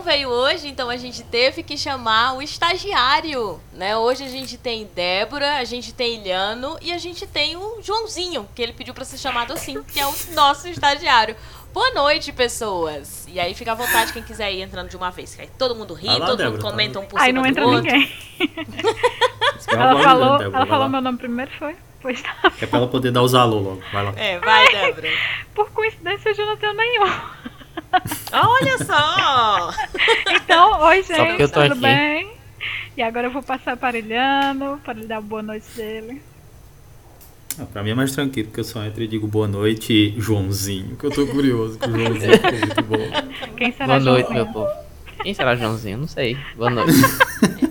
não veio hoje, então a gente teve que chamar o estagiário, né? Hoje a gente tem Débora, a gente tem Ilhano e a gente tem o Joãozinho, que ele pediu para ser chamado assim, que é o nosso estagiário. Boa noite, pessoas. E aí fica à vontade quem quiser ir entrando de uma vez. Que aí todo mundo ri, todo Débora, mundo tá comenta um por Aí não entra outro. ninguém. Ela falou, Débora, ela falou meu nome primeiro, foi? Pois tá. É pra ela poder dar os alô logo. Vai lá. É, vai, Débora. Por coincidência, eu não tenho nenhum. Olha só! Então, oi, gente, tudo aqui. bem? E agora eu vou passar aparelhando para ele dar boa noite dele. Ah, pra mim é mais tranquilo, porque eu só entro e digo boa noite, Joãozinho. Que eu tô curioso com o Joãozinho. ficou muito bom. Quem será Boa noite, Joãozinho? meu povo. Quem será Joãozinho? Não sei. Boa noite.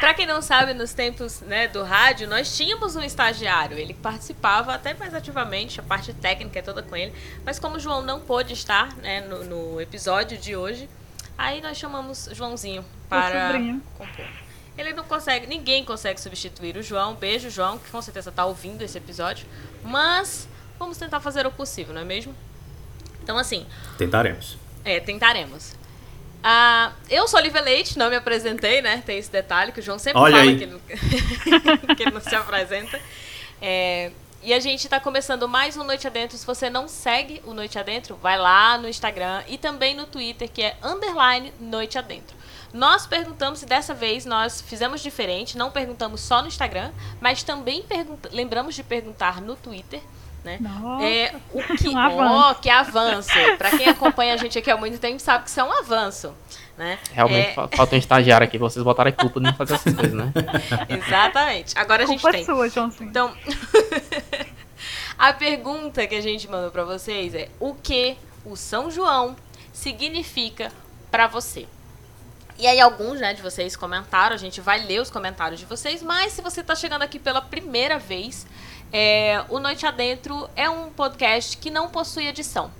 Pra quem não sabe, nos tempos né, do rádio, nós tínhamos um estagiário. Ele participava até mais ativamente, a parte técnica é toda com ele. Mas como o João não pôde estar né, no, no episódio de hoje, aí nós chamamos Joãozinho para compor. Ele não consegue, ninguém consegue substituir o João. Beijo, João, que com certeza está ouvindo esse episódio. Mas vamos tentar fazer o possível, não é mesmo? Então, assim, Tentaremos. é, tentaremos. Ah, eu sou Olivia Leite, não me apresentei, né? Tem esse detalhe que o João sempre Olha fala que ele, não- que ele não se apresenta. É, e a gente tá começando mais um Noite Adentro. Se você não segue o Noite Adentro, vai lá no Instagram e também no Twitter, que é underline Noite Adentro. Nós perguntamos, e dessa vez nós fizemos diferente, não perguntamos só no Instagram, mas também lembramos de perguntar no Twitter. Né? Nossa, É, o que, um avanço. ó, que avanço. Pra quem acompanha a gente aqui há muito tempo sabe que isso é um avanço. Né? Realmente É, fa- falta um estagiário aqui. Vocês botaram a culpa de não fazer essas coisas, né? exatamente. Agora a gente Culpa tem. sua, Joãozinho. Então, a pergunta que a gente mandou pra vocês é: o que o São João significa pra você? E aí alguns, né, de vocês comentaram, a gente vai ler os comentários de vocês, mas se você tá chegando aqui pela primeira vez, é, o Noite Adentro é um podcast que não possui edição.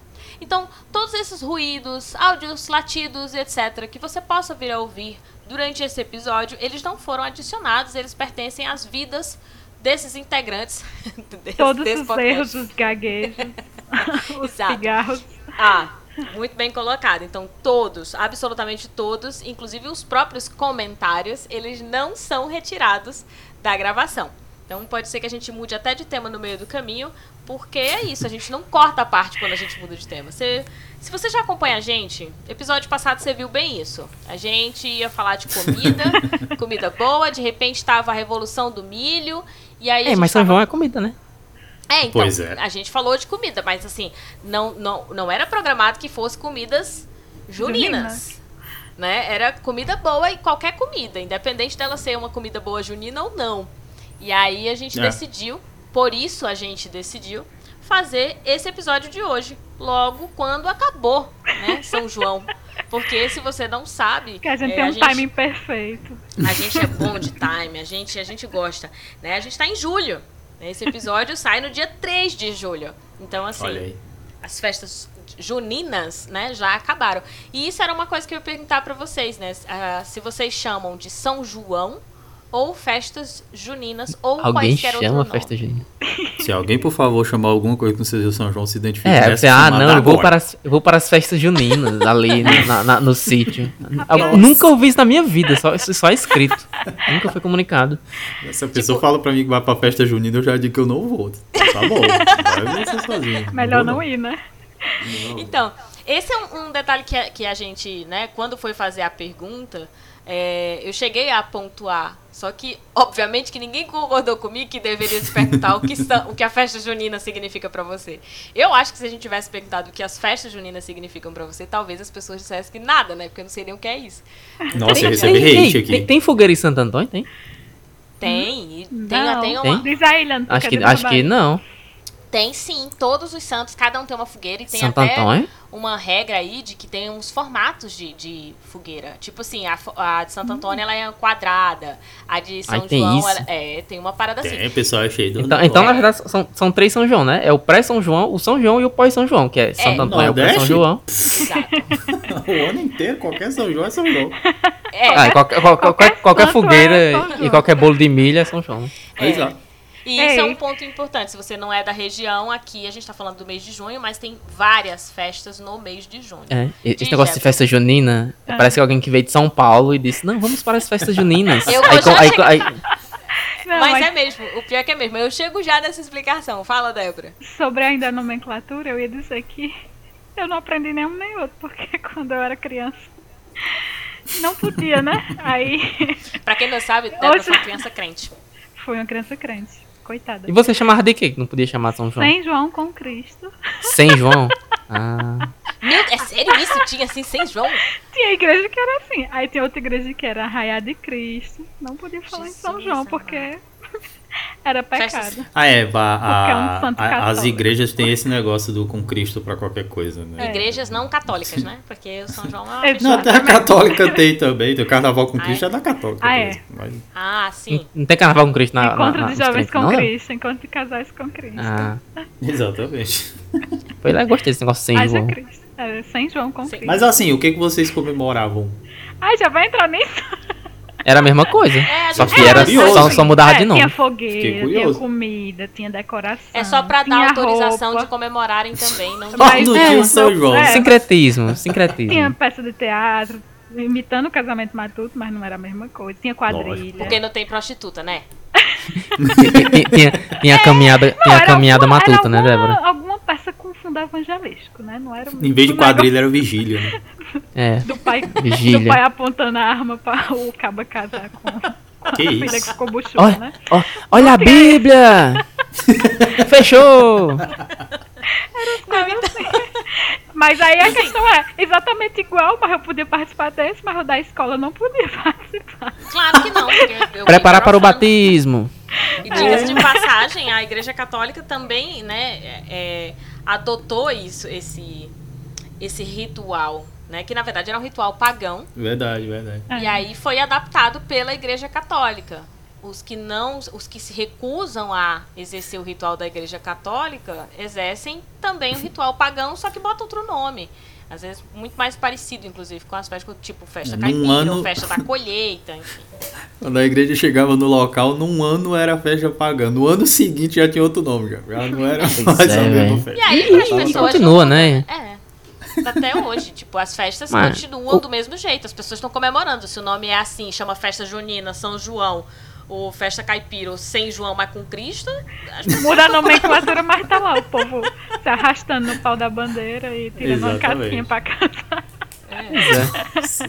Então, todos esses ruídos, áudios, latidos, etc., que você possa vir a ouvir durante esse episódio, eles não foram adicionados, eles pertencem às vidas desses integrantes desse, Todos desse os podcast. erros, os gaguejos, os Exato. cigarros. Ah, muito bem colocado. Então, todos, absolutamente todos, inclusive os próprios comentários, eles não são retirados da gravação. Então, pode ser que a gente mude até de tema no meio do caminho, porque é isso, a gente não corta a parte quando a gente muda de tema. Você, se você já acompanha a gente, episódio passado você viu bem isso. A gente ia falar de comida, comida boa, de repente tava a revolução do milho, e aí É, mas São tava- João é comida, né? é, então, Pois é. a gente falou de comida, mas assim, não, não, não era programado que fosse comidas juninas. Né? Era comida boa e qualquer comida, independente dela ser uma comida boa junina ou não. E aí a gente É. decidiu, por isso a gente decidiu fazer esse episódio de hoje, logo quando acabou, né, São João. Porque se você não sabe, Que a gente é, tem um gente- timing perfeito. a gente é bom de time, a gente, a gente gosta. Né? A gente tá em julho. né? Esse episódio sai no dia 3 de julho. Então, assim, as festas juninas, né, já acabaram. E isso era uma coisa que eu ia perguntar pra vocês, né? ah, se vocês chamam de São João ou festas juninas ou Alguém quaisquer outro chama nome. festa junina. Se alguém, por favor, chamar alguma coisa que não seja São João, se identifique. É, nessa você, ah, não, eu vou, para as, eu vou para as festas juninas ali no, na- na- no sítio. Eu nunca ouvi isso na minha vida, só, isso só escrito. Nunca foi comunicado. Se a pessoa fala pra mim que vai pra festa junina, eu já digo que eu não vou. Tá bom, vai você sozinho. Melhor vou não ir, né? Não. Então, esse é um, um detalhe que a, que a gente, né, quando foi fazer a pergunta, é, eu cheguei a pontuar. Só que, obviamente, que ninguém concordou comigo que deveria se perguntar o que, são, o que a festa junina significa pra você. Eu acho que se a gente tivesse perguntado o que as festas juninas significam pra você, talvez as pessoas dissessem que nada, né? Porque eu não sei nem o que é isso. Nossa, eu Tem- recebi Tem, hate tem, aqui. tem, tem fogueira em Santo Antônio? Tem? Tem, e tem, Não. tem uma. Tem? Tu Acho que, acho que não. Tem sim, todos os santos, cada um tem uma fogueira e tem Santo até Antônio? uma regra aí de que tem uns formatos de, de fogueira. Tipo assim, a, a de Santo Antônio ela é quadrada, a de São Ai, tem João isso? ela- é, tem uma parada assim. Tem, o pessoal é cheio do Então, então, na verdade, são, são três São João, né? É o pré-São João, o São João e o pós-São João, que é Santo Antônio é o Nordeste? pré-São João. Exato. o ano inteiro, qualquer São João é São João. É, Ah, qualquer, qualquer, qualquer, qualquer é fogueira e qualquer bolo de milho é São João. né? É. Exato. E isso é Ei. um ponto importante. Se você não é da região, aqui a gente tá falando do mês de junho, mas tem várias festas no mês de junho. É, e- esse De negócio de festa junina, Ah. parece que alguém que veio de São Paulo e disse, não, vamos para as festas juninas. Eu aí, já co- aí, cheguei- aí- Não, mas, mas é mesmo, o pior é que é mesmo. Eu chego já nessa explicação. Fala, Débora. sobre ainda a nomenclatura, eu ia dizer que eu não aprendi nenhum nem outro, porque quando eu era criança não podia, né? Aí Pra quem não sabe, Débora Hoje- foi uma criança crente. foi uma criança crente. Coitada. E você chamava de quê? Que não podia chamar São João? Sem João com Cristo. Sem João? Ah, Meu, é sério isso? Tinha assim, sem João? Tinha igreja que era assim. Aí tinha outra igreja que era Arraiá de Cristo. Não podia falar em São Jesus João, amado. porque era pecado. Ah, é, a- a- Porque é um santo a- as igrejas têm esse negócio do com Cristo pra qualquer coisa, né? É. Igrejas não católicas, né? Porque o São João é uma É, Não, até a católica tem também, tem o carnaval com Ah, Cristo é? é da católica. Ah, é? mas- Ah, sim. não tem carnaval com Cristo na, na, encontro na, de nos jovens crentes, com não, Léo? Cristo, encontro de casais com Cristo. Ah, Exatamente. foi lá, gostei desse negócio sem Haja João. Cristo. É, sem João com Sim. Cristo. Mas assim, o que, que vocês comemoravam? Ai, já vai entrar nisso? Era a mesma coisa. É, só que é, era curioso. só, só mudava É, de nome. Tinha fogueira, tinha comida, tinha decoração. É só pra dar autorização roupa, de comemorarem também. Não Mas- no é, São João. é. Sincretismo, sincretismo. Tinha peça de teatro, imitando o casamento matuto, mas não era a mesma coisa. Tinha quadrilha. Lógico. Porque não tem prostituta, né? tinha, tinha, a caminhada, tinha a era caminhada alguma- era matuta, né, alguma- Débora? Alguma peça com fundo evangelístico, né? Não era Em vez de quadrilha, era vigília, né? É. Do pai, Vigília. do pai apontando a arma para o cabo casar com, com Que a filha isso? que ficou buchuda, Olha, né? ó, olha a Bíblia! Fechou! Mas aí a questão é exatamente igual, mas eu podia participar desse, mas o da escola não podia participar. Claro que não. Preparar para o batismo. E diga-se de passagem, a Igreja Católica também, né, é, é, adotou isso, esse, esse ritual, né, que na verdade era um ritual pagão, Verdade, verdade. É. e aí foi adaptado pela Igreja Católica. Os que não, os que se recusam a exercer o ritual da Igreja Católica exercem também o ritual pagão, só que bota outro nome. Às vezes muito mais parecido, inclusive, com as festas, tipo festa Num caipira, ano- ou festa da colheita, enfim. Quando a igreja chegava no local, num ano era festa pagã. No ano seguinte já tinha outro nome, já. Já não era Pois mais é, a mesma festa. E aí, as E pessoas. continua, não- né? É. Até hoje, tipo, as festas Mas, continuam o- do mesmo jeito. As pessoas estão comemorando. Se o nome é assim, chama festa junina, São João, ou festa caipira, ou sem João, mas com Cristo, Muda a nomenclatura, mas tá lá o povo se arrastando no pau da bandeira e tirando uma casquinha pra casa. É.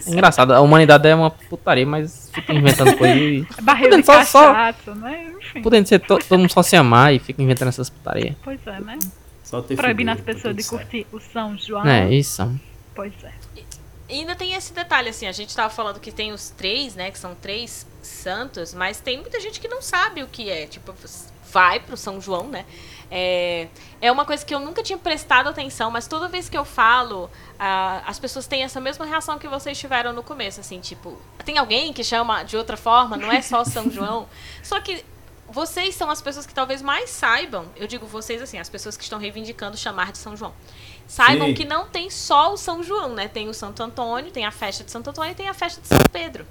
É engraçado, a humanidade é uma putaria, mas fica inventando coisa e. Barril de Só- só- né? Enfim. Podendo ser to- todo mundo só se amar e fica inventando essas putarias. Pois é, né? Só ter Proibindo as tá pessoas de curtir o São João. É, isso. Pois é. E ainda tem esse detalhe, assim, a gente tava falando que tem os três, né, que são três santos, mas tem muita gente que não sabe o que é, tipo, vai pro São João, né, é, é uma coisa que eu nunca tinha prestado atenção, mas toda vez que eu falo, ah, as pessoas têm essa mesma reação que vocês tiveram no começo, assim, tipo, tem alguém que chama de outra forma, não é só São João, só que vocês são as pessoas que talvez mais saibam, eu digo vocês assim, as pessoas que estão reivindicando chamar de São João. Saibam Sim. que não tem só o São João, né? Tem o Santo Antônio, tem a festa de Santo Antônio e tem a festa de São Pedro.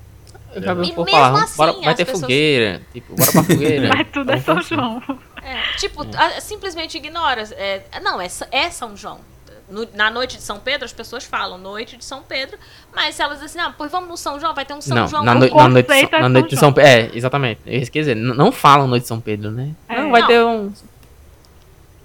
Eu já vi E mesmo falar, assim, bora, vai as ter pessoas- fogueira. Tipo, bora pra fogueira. Mas tudo é São João. É, tipo, a- simplesmente ignora. é, não, é, é São João. No- na noite de São Pedro, as pessoas falam noite de São Pedro, mas se elas dizem, ah, pois vamos no São João, vai ter um São Não, João. na, noite, na, noite, de São- é na São noite de São Pedro. É, exatamente. Eu quis dizer, n- não falam noite de São Pedro, né? É. Não, vai Não. ter um.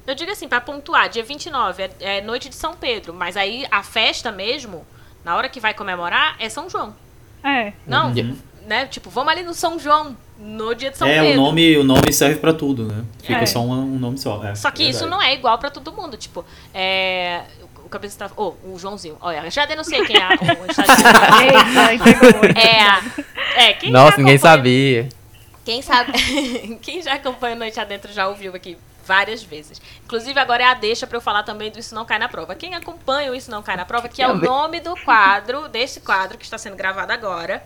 Eu digo assim, pra pontuar, dia 29 é, é noite de São Pedro, mas aí a festa mesmo, na hora que vai comemorar, é São João. É. Não, Uhum. Né? Tipo, vamos ali no São João, no dia de São é, Pedro. o nome, o nome serve pra tudo, né? Fica É. só um, um nome só. é, Só que isso verdade. não é igual pra todo mundo. Tipo, é. O cabeça tá. Ô, o Joãozinho. Olha, já denunciei quem é o estagiário. Eita, entregou. É, a- é, quem Nossa, ninguém sabia. Quem sabe. quem já acompanha Noite Adentro já ouviu aqui várias vezes. Inclusive, agora é a deixa pra eu falar também do Isso Não Cai na Prova. Quem acompanha o Isso Não Cai na Prova, que é o nome do quadro, deste quadro que está sendo gravado agora.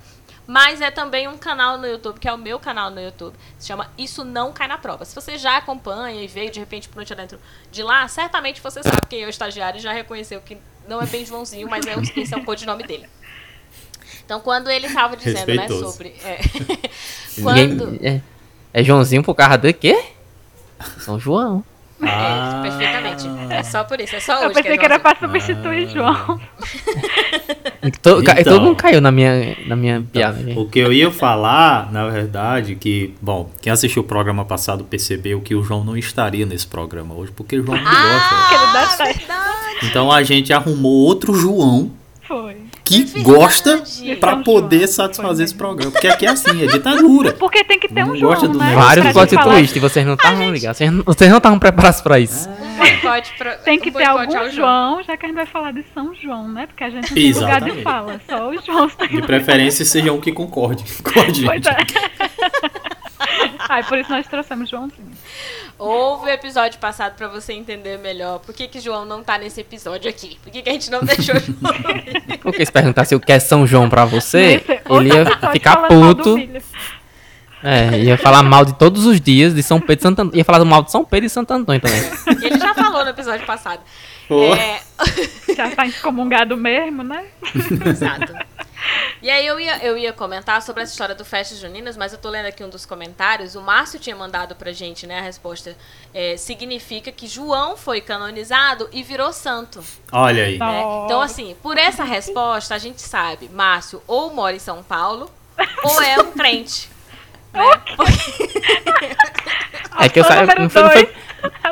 Mas é também um canal no YouTube, que é o meu canal no YouTube. Se chama Isso Não Cai na Prova. Se você já acompanha e veio de repente pro Noite Adentro de lá, certamente você sabe quem é o estagiário e já reconheceu que não é bem Joãozinho, mas é o, esse é o codinome dele. Então, quando ele estava dizendo, né, sobre. é, quando. É, é Joãozinho por causa do quê? São João. Ah. É, perfeitamente. É só por isso, é só hoje Eu pensei é que era pra substituir Ah. João. To- ca- Então. Todo mundo caiu na minha, na minha piada. gente. O que eu ia falar, na verdade, que, bom, quem assistiu o programa passado percebeu que o João não estaria nesse programa hoje, porque o João não gosta. Ah, certo. verdade. Então a gente arrumou outro João Foi. que É gosta pra São poder João, satisfazer foi esse programa. Porque aqui é assim, é ditadura. Porque tem que ter um João, do né? Vários plot gente falar- twist, vocês não estavam ligados. Vocês não- Vocês não estavam preparados pra isso. Um boicote pra, Tem que um ter algum ao João, já que a gente vai falar de São João, né? Porque a gente não tem lugar de fala, só os tem De preferência seja um que concorde a Pois gente. é. Ai, por isso nós trouxemos Joãozinho. Ouve o episódio passado pra você entender melhor por que, que João não tá nesse episódio aqui. Por que, que a gente não deixou João. Porque se perguntasse o que é São João pra você, Nesse- ele ia ficar puto. É, ia falar mal de todos os dias de São Pedro e Santo Antônio. Ia falar mal de São Pedro e Santo Antônio também. Ele já falou no episódio passado. É, Já tá excomungado mesmo, né? Exato. E aí eu ia, eu ia comentar sobre essa história do Festas Juninas, mas eu tô lendo aqui um dos comentários. O Márcio tinha mandado pra gente, né? A resposta é, significa que João foi canonizado e virou santo. Olha aí. né? Então, assim, por essa resposta, a gente sabe, Márcio ou mora em São Paulo, ou é um crente. Né? É que eu número não foi, não foi-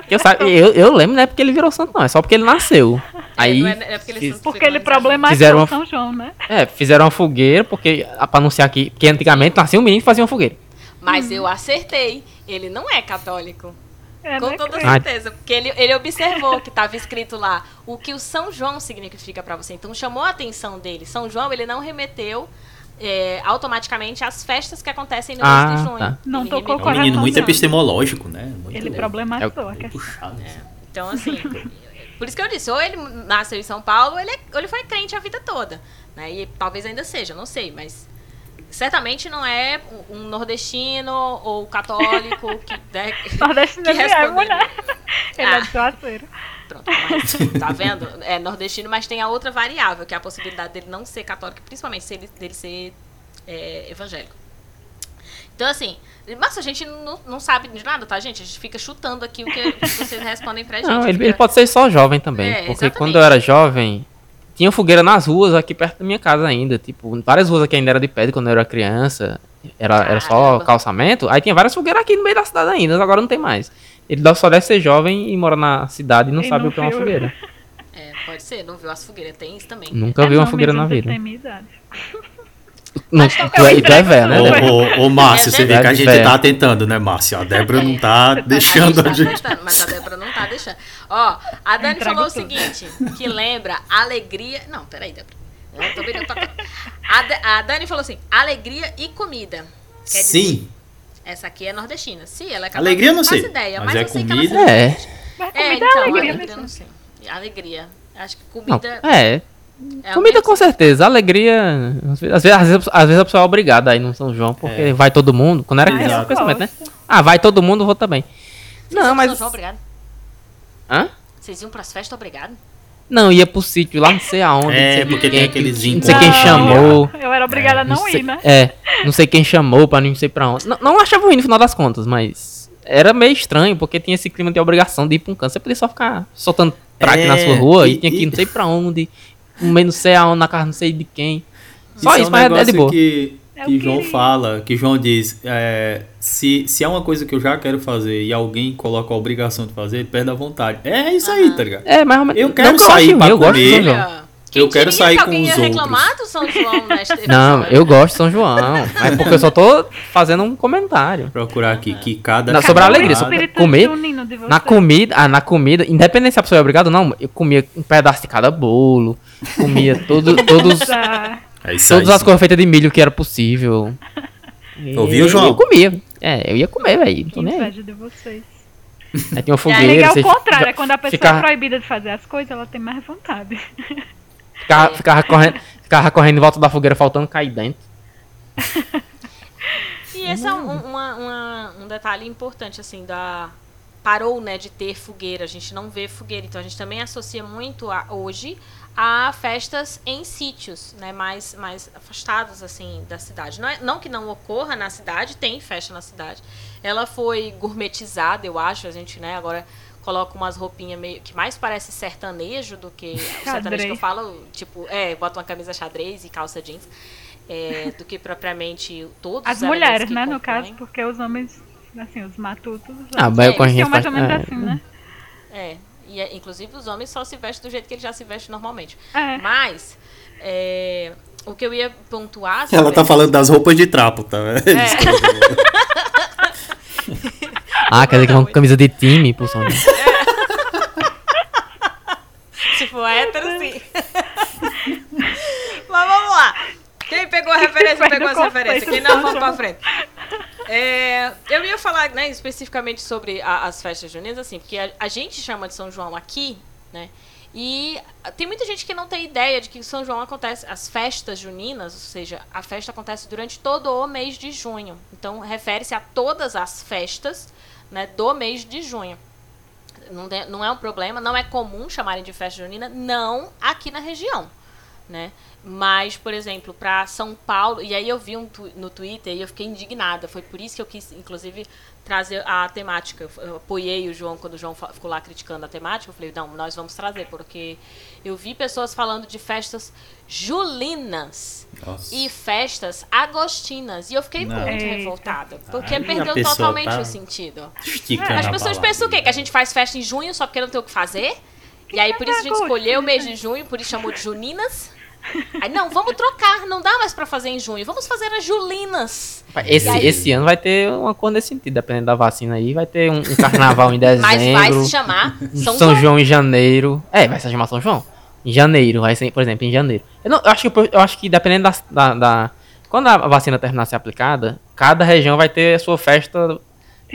que eu, sabe, eu, eu lembro, não é porque ele virou santo, não. É só porque ele nasceu. Aí, não é- é porque ele Porque ele problematizou uma- São João, né? é, fizeram uma fogueira, porque, pra anunciar aqui, porque antigamente nascia um menino e fazia uma fogueira. Mas eu acertei. Ele não é católico. É, Com né, toda? Ah. certeza. Porque ele, ele observou que estava escrito lá o que o São João significa para você. Então chamou a atenção dele. São João, ele não remeteu é, automaticamente às festas que acontecem no Ah, mês de junho. tá. Não Ele tocou É remeteu um menino muito epistemológico, né? Muito Ele problematizou a questão. puxado. assim. Então, assim, por isso que eu disse, ou ele nasceu em São Paulo, ou ele, é- ou ele foi crente a vida toda. Né? E talvez ainda seja, não sei, mas certamente não é um nordestino ou católico que, né, Nordestino que é, responderia. mulher. Ele é Ah. de. Pronto, mas, tá vendo? É nordestino, mas tem a outra variável, que é a possibilidade dele não ser católico, principalmente se ele, dele ser é, evangélico. Então, assim, mas a gente não, não sabe de nada, tá, gente? A gente fica chutando aqui o que vocês respondem pra gente. Não, ele, ele pode ser só jovem também. É, porque exatamente. quando eu era jovem, tinha fogueira nas ruas aqui perto da minha casa ainda. Tipo, várias ruas aqui ainda era de pedra quando eu era criança. Era, era só calçamento. Aí tinha várias fogueiras aqui no meio da cidade ainda, agora não tem mais. Ele dá- só deve ser jovem e mora na cidade e não E sabe não o que é uma viu. fogueira. É, pode ser, não viu as fogueiras, tem isso também. Nunca É, vi uma fogueira na vida. tem minha idade. Não, tu, é, e tu é velho, né? Ô, Débora? ô, ô, Márcio, você vê que a gente É. tá tentando, né, Márcio? A Débora não tá A deixando a gente tá gente. mas a Débora não tá deixando. Ó, a Dani Entrego falou o tudo. seguinte, que lembra alegria... Não, peraí, Débora. Eu tô virando pra cá. a, a Dani falou assim, alegria e comida. Quer dizer, Sim, essa aqui é nordestina. Sim, ela é católica, Alegria não sei, ideia, mas mas, é eu sei que comida. ela É. Mas É, comida então, é alegria, alegria, eu né? não sei. Alegria. Acho que Não, comida... é. é o Comida com certeza, alegria. Às vezes, às vezes, às vezes a pessoa é obrigada a ir no São João, porque É. vai todo mundo. Quando era criança, o pensamento, né? Ah, vai todo mundo, vou também. Vocês Não, mas. São João, obrigado. Hã? Vocês iam pras festas, obrigado? Não, ia pro sítio lá, não sei aonde. É, não sei porque quem, tem aqueles Não sei quem chamou. Eu era obrigada a não, sei, ir, né? É, não sei quem chamou pra não sei pra onde. Não, não achava ruim no final das contas, mas era meio estranho, porque tinha esse clima de obrigação de ir pra um canto. Você podia só ficar soltando traque É, na sua rua e, e- tinha que ir não sei pra onde, comer não sei aonde, na casa não sei de quem. Só Isso isso, é um mas é- é de boa. que, É que o João fala, que João diz, é, se, se é uma coisa que eu já quero fazer e alguém coloca a obrigação de fazer, ele perde a vontade. É isso aí, tá ligado? É, mais ou menos. Eu não quero eu sair ruim, pra eu gosto de comer. São João. Olha, quem Eu quero sair que com alguém os ia reclamar outros. do São João neste Não, episódio. eu gosto de São João. É porque eu só tô fazendo um comentário. Procurar aqui que cada. Não, sobre a alegria, espírito comer Na comida, ah, na comida, independente se a pessoa é obrigada ou não, eu comia um pedaço de cada bolo, comia todo, todos, Ah, É isso todas aí. as coisas feitas de milho que era possível. E Ouviu, João? Eu comia. É, eu ia comer, velho. Não que tô nem aí. de vocês. Aí tinha uma fogueira, é você o contrário. fica- É quando a pessoa ficar- é proibida de fazer as coisas, ela tem mais vontade. ficava, ficava correndo, ficava correndo em volta da fogueira, faltando cair dentro. E esse é um, uma- uma- um detalhe importante, assim, da. Parou, né, de ter fogueira. A gente não vê fogueira. Então a gente também associa muito a, hoje a festas em sítios, né, mais, mais afastados assim da cidade. Não, é, não que não ocorra na cidade, tem festa na cidade. Ela foi gourmetizada, eu acho, a gente, né, agora coloca umas roupinhas meio que mais parece sertanejo do que o sertanejo que eu falo, tipo, é, bota uma camisa xadrez e calça jeans. É, do que propriamente todos As mulheres, né, no compõem. caso, porque os homens, assim, os matutos, os Ah, homens mas É, são mais ou menos é, assim, né? É, e é, inclusive os homens só se vestem do jeito que ele já se veste normalmente. É. Mas, é, o que eu ia pontuar... Ela tá falando das roupas de trapo, tá? É. Ah, quer dizer que é uma camisa de time, por som. Se for hétero, sim. Mas vamos lá. Quem pegou a referência, pegou essa referência. Quem não, vamos pra frente. É, eu ia falar né, especificamente sobre a- as festas juninas, assim, porque a, a gente chama de São João aqui, né? E tem muita gente que não tem ideia de que São João acontece, as festas juninas, ou seja, a festa acontece durante todo o mês de junho. Então, refere-se a todas as festas né, do mês de junho. Não, não é um problema, não é comum chamarem de festa junina, não aqui na região, né? Mas, por exemplo, para São Paulo, e aí eu vi um tu- no Twitter e eu fiquei indignada, foi por isso que eu quis, inclusive, trazer a temática. Eu, eu apoiei o João quando o João ficou lá criticando a temática, eu falei, não, nós vamos trazer, porque eu vi pessoas falando de festas julinas Nossa. e festas agostinas, e eu fiquei Não. muito Eita. revoltada, porque Aí a perdeu totalmente tá o sentido. As pessoas palavra. pensam o quê? Que a gente faz festa em junho só porque não tem o que fazer? E aí por isso a gente escolheu o mês de junho, por isso chamou de Juninas. Aí não, vamos trocar, não dá mais pra fazer em junho, vamos fazer as Julinas. Esse, E aí? esse ano vai ter uma cor nesse sentido, dependendo da vacina aí. Vai ter um, um carnaval em dezembro. Mas vai se chamar São, São, João. João em janeiro. É, vai se chamar São João. Em janeiro, vai ser, por exemplo, em janeiro. Eu, não- eu acho, que, eu acho que dependendo da, da, da- Quando a vacina terminar de ser aplicada, cada região vai ter a sua festa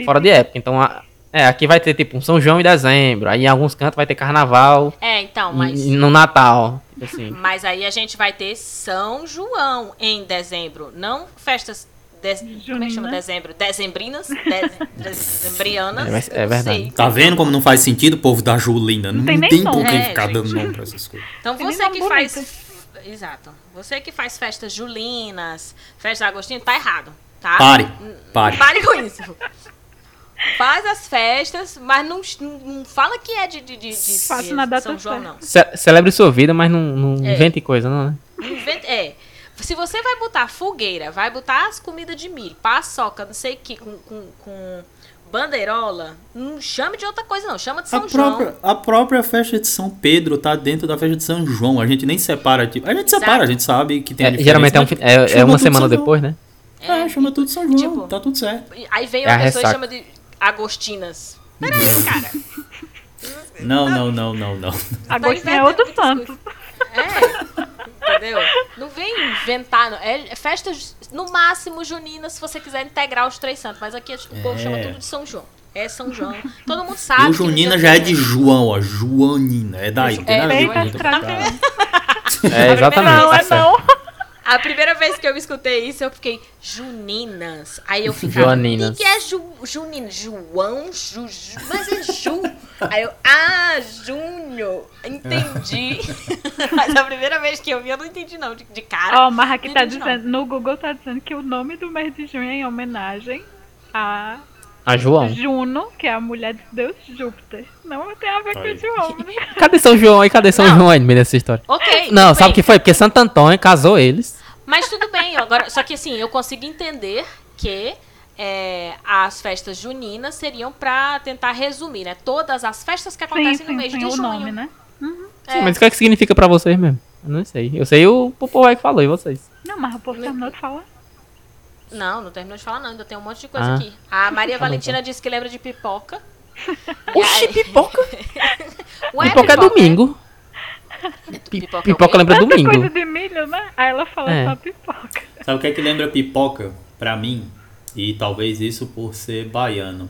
fora de época. Então, a- é, aqui vai ter tipo um São João em dezembro. Aí em alguns cantos vai ter carnaval É, então, mas. no Natal. tipo Assim. Mas aí a gente vai ter São João em dezembro, não festas. de- Como é que chama Junina. dezembro? Dezembrinas? Deze- Dezembrianas? É, é não verdade. sei. Tá vendo como não faz sentido o povo da Julina? Não, tem nem tem nome. por que É, ficar dando nome pra essas coisas. Então Tem você que faz. Exato. Você que faz festas julinas, festa agostina, tá errado, tá? Pare, pare. Pare com isso. Faz as festas, mas não, não fala que é de, de, de, de- Faça na data São João, não. Ce- celebre sua vida, mas não, não É. invente coisa, não, né? É. Se você vai botar fogueira, vai botar as comidas de milho, paçoca, não sei o que, com, com, com bandeirola, não chame de outra coisa, não. Chama de A São João. própria, a própria festa de São Pedro tá dentro da festa de São João. A gente nem separa. Tipo, a gente Exato. separa, a gente sabe que tem a É, geralmente é, um, mas fi- é, é uma semana depois, né? É, chama tudo São João, Tipo, tá tudo certo. Aí vem É uma a pessoa e chama de agostinas. Peraí, cara. Não, não, não, não, não. Agostinho é inventando outro santo. É. Entendeu? Não vem inventar. não. É, é festas, no máximo, juninas, se você quiser integrar os três santos. Mas aqui o povo É. chama tudo de São João. É São João. Todo mundo sabe. E o Junina já é de João, ó. Joanina. É daí. A ver com a gente. Respeita as tradições. É, exatamente. Não, tá é certo. não. A primeira vez que eu escutei isso, eu fiquei, Juninas. Aí eu ficava, Joaninas. o que é ju, Junina? João? Ju, Ju- mas é Ju. Aí eu, ah, Júnior. Entendi. mas a primeira vez que eu vi, eu não entendi não, de, de cara. Ó, mas aqui Não tá entendi, não. dizendo, no Google tá dizendo que o nome do mês de junho é em homenagem a A João. Juno, que é a mulher de Deus Júpiter. Não tem a ver Aí. com João, né? Cadê São João aí? Cadê São Não. João aí no meio dessa história? Ok. Não, tudo sabe o bem. que foi? Porque Santo Antônio casou eles. Mas tudo bem, agora, só que assim, eu consigo entender que é, as festas juninas seriam pra tentar resumir, né? Todas as festas que Sim, acontecem no sim, mês sim, de o junho. nome, né? É. Sim, mas o que, é que significa pra vocês mesmo? Eu não sei. Eu sei o povo aí que falou, e vocês? Não, mas o povo terminou de falar. Não, não terminou de falar não, ainda tem um monte de coisa Ah. aqui. A Maria Tá Valentina disse que lembra de pipoca. Oxi, pipoca. Ué, pipoca é domingo. Pi- Pipoca é o Pipoca quê? lembra Tanta coisa domingo. de milho, né? Aí ela fala É. só pipoca. Sabe o que é que lembra pipoca pra mim? E talvez isso por ser baiano.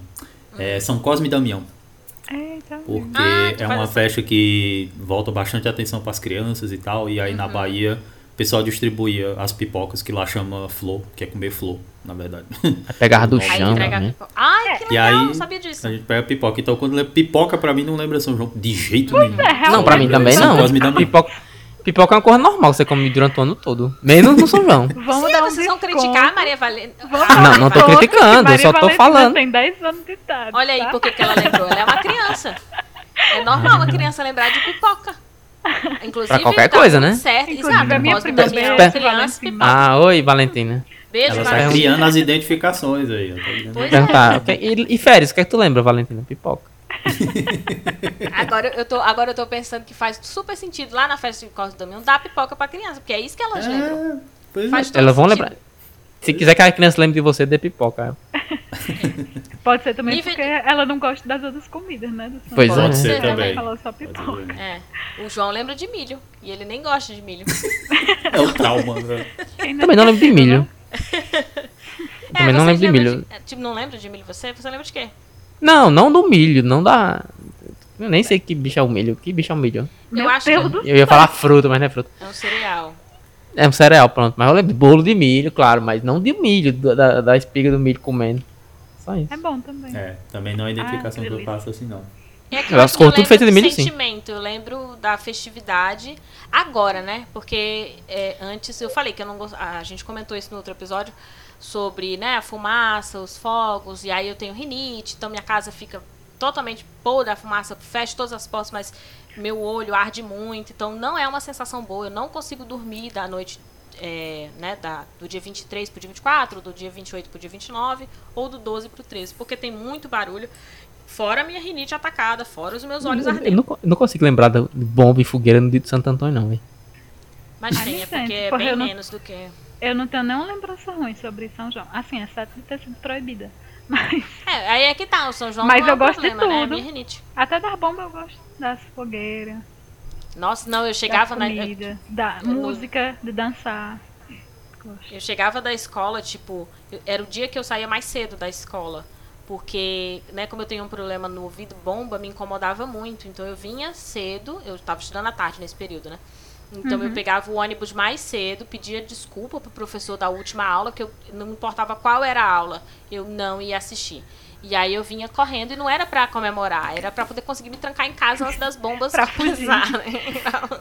É São Cosme e Damião. Eita. Porque Ah, é uma festa que volta bastante atenção para as crianças e tal. E aí na Uhum. Bahia o pessoal distribuía as pipocas que lá chama flor, que é comer flor, na verdade. Vai pegar do chão, né? Ai, que E legal, aí- não sabia disso. A gente pega pipoca. Então quando lembra pipoca pra mim não lembra São João de jeito nenhum. é, Não, pra mim também não. Cosme e Damião. Pipoca, Pipoca é uma coisa normal, você come durante o ano todo. Menos no São João. Vamos Sim, dar um vocês vão criticar a Maria Valente. Ah, Não, não tô criticando, eu só tô Valentina falando. tem 10 anos de idade. Olha aí tá? porque que ela lembrou. Ela é uma criança. É normal uma criança lembrar de pipoca. Inclusive, Pra qualquer tá coisa, né? Certo, Inclusive, exato. a minha uma criança. Ah, oi, Valentina. Beijo, Ela tá Valentina. criando as identificações aí. tá? Pois é. Perguntar. ok, E, e férias, o que é que tu lembra, Valentina? Pipoca. Agora eu, tô, agora eu tô pensando que faz super sentido lá na festa de Corte do Domingo dar pipoca pra criança, porque é isso que elas lembram. É, pois Faz é. todo Elas vão sentido. lembrar. Se quiser que a criança lembre de você, dê pipoca. Pode ser também porque ela não gosta das outras comidas, né? do São Pois Paulo. é. Pode ser Ela também. Falou só Pode pipoca. ser. É. O João lembra de milho. E ele nem gosta de milho. É o trauma, né? Também não lembro de milho. É, Também não lembro de milho. é, tipo, não lembra de milho você? Você lembra de quê? Não, não do milho, não da. Eu nem sei que bicho é o milho. Que bicho é o milho? Meu eu acho Deus que Eu ia falar fruta, mas não é fruta. é um cereal. É um cereal, pronto. Mas eu lembro de bolo de milho, claro, mas não de milho, da, da, espiga do milho comendo. Só isso. É bom também. É, também não é a identificação Ah, que eu faço assim, não. É que Eu eu acho acho que eu tudo feito de milho, sim. sentimento, eu lembro da festividade agora, né? Porque é, antes eu falei que eu não gosto. A gente comentou isso no outro episódio sobre né, a fumaça, os fogos, e aí eu tenho rinite, então minha casa fica totalmente podre, a fumaça fecha todas as portas, mas meu olho arde muito, então não é uma sensação boa. Eu não consigo dormir da noite. é, né, da, do dia 23 pro dia 24, do dia 28 pro dia 29, ou do 12 pro 13, porque tem muito barulho. Fora a minha rinite atacada, fora os meus olhos Eu, eu ardendo. não, eu não consigo lembrar da- de bomba e fogueira no dia de Santo Antônio, não, velho. Mas tem, é porque é bem eu não- menos do que. Eu não tenho nenhuma lembrança ruim sobre São João. Assim, exceto de ter sido proibida. Mas É, aí é que tá, o São João Mas é eu um gosto de problema, né? É tudo. rinite. até das bombas eu gosto. Das fogueiras, Nossa, não, eu da chegava na. Eu, comida, da eu música, de dançar. Gosto. eu chegava da escola, tipo, era o dia que eu saía mais cedo da escola. Porque, né, como eu tenho um problema no ouvido bomba, me incomodava muito. Então eu vinha cedo, eu tava estudando à tarde nesse período, né? Então eu pegava o ônibus mais cedo, pedia desculpa pro professor da última aula, que eu não importava qual era a aula, eu não ia assistir. E aí eu vinha correndo e não era pra comemorar, era pra poder conseguir me trancar em casa antes das bombas Pra fugir. começar, né?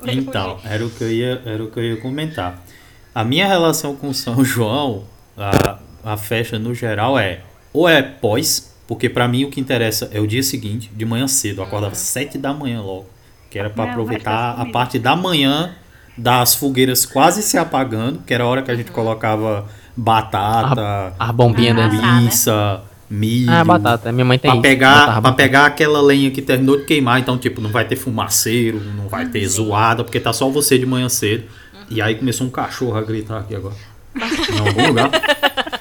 Então, fugir. era o que eu ia, era o que eu ia comentar. A minha relação com São João, a, a festa no geral é ou é pós, porque pra mim o que interessa é o dia seguinte, de manhã cedo, eu acordava sete da manhã logo, que era Não, aproveitar a parte da manhã das fogueiras quase se apagando, que era a hora que a Uhum. gente colocava batata, A bombinha Ah, da. tá. linguiça, milho. Ah, batata. Minha mãe tem Pra isso. pegar, pra pegar aquela lenha que terminou de queimar, então, tipo, não vai ter fumaceiro, não vai ter zoada, porque tá só você de manhã cedo. E aí começou um cachorro a gritar aqui agora. Em algum lugar.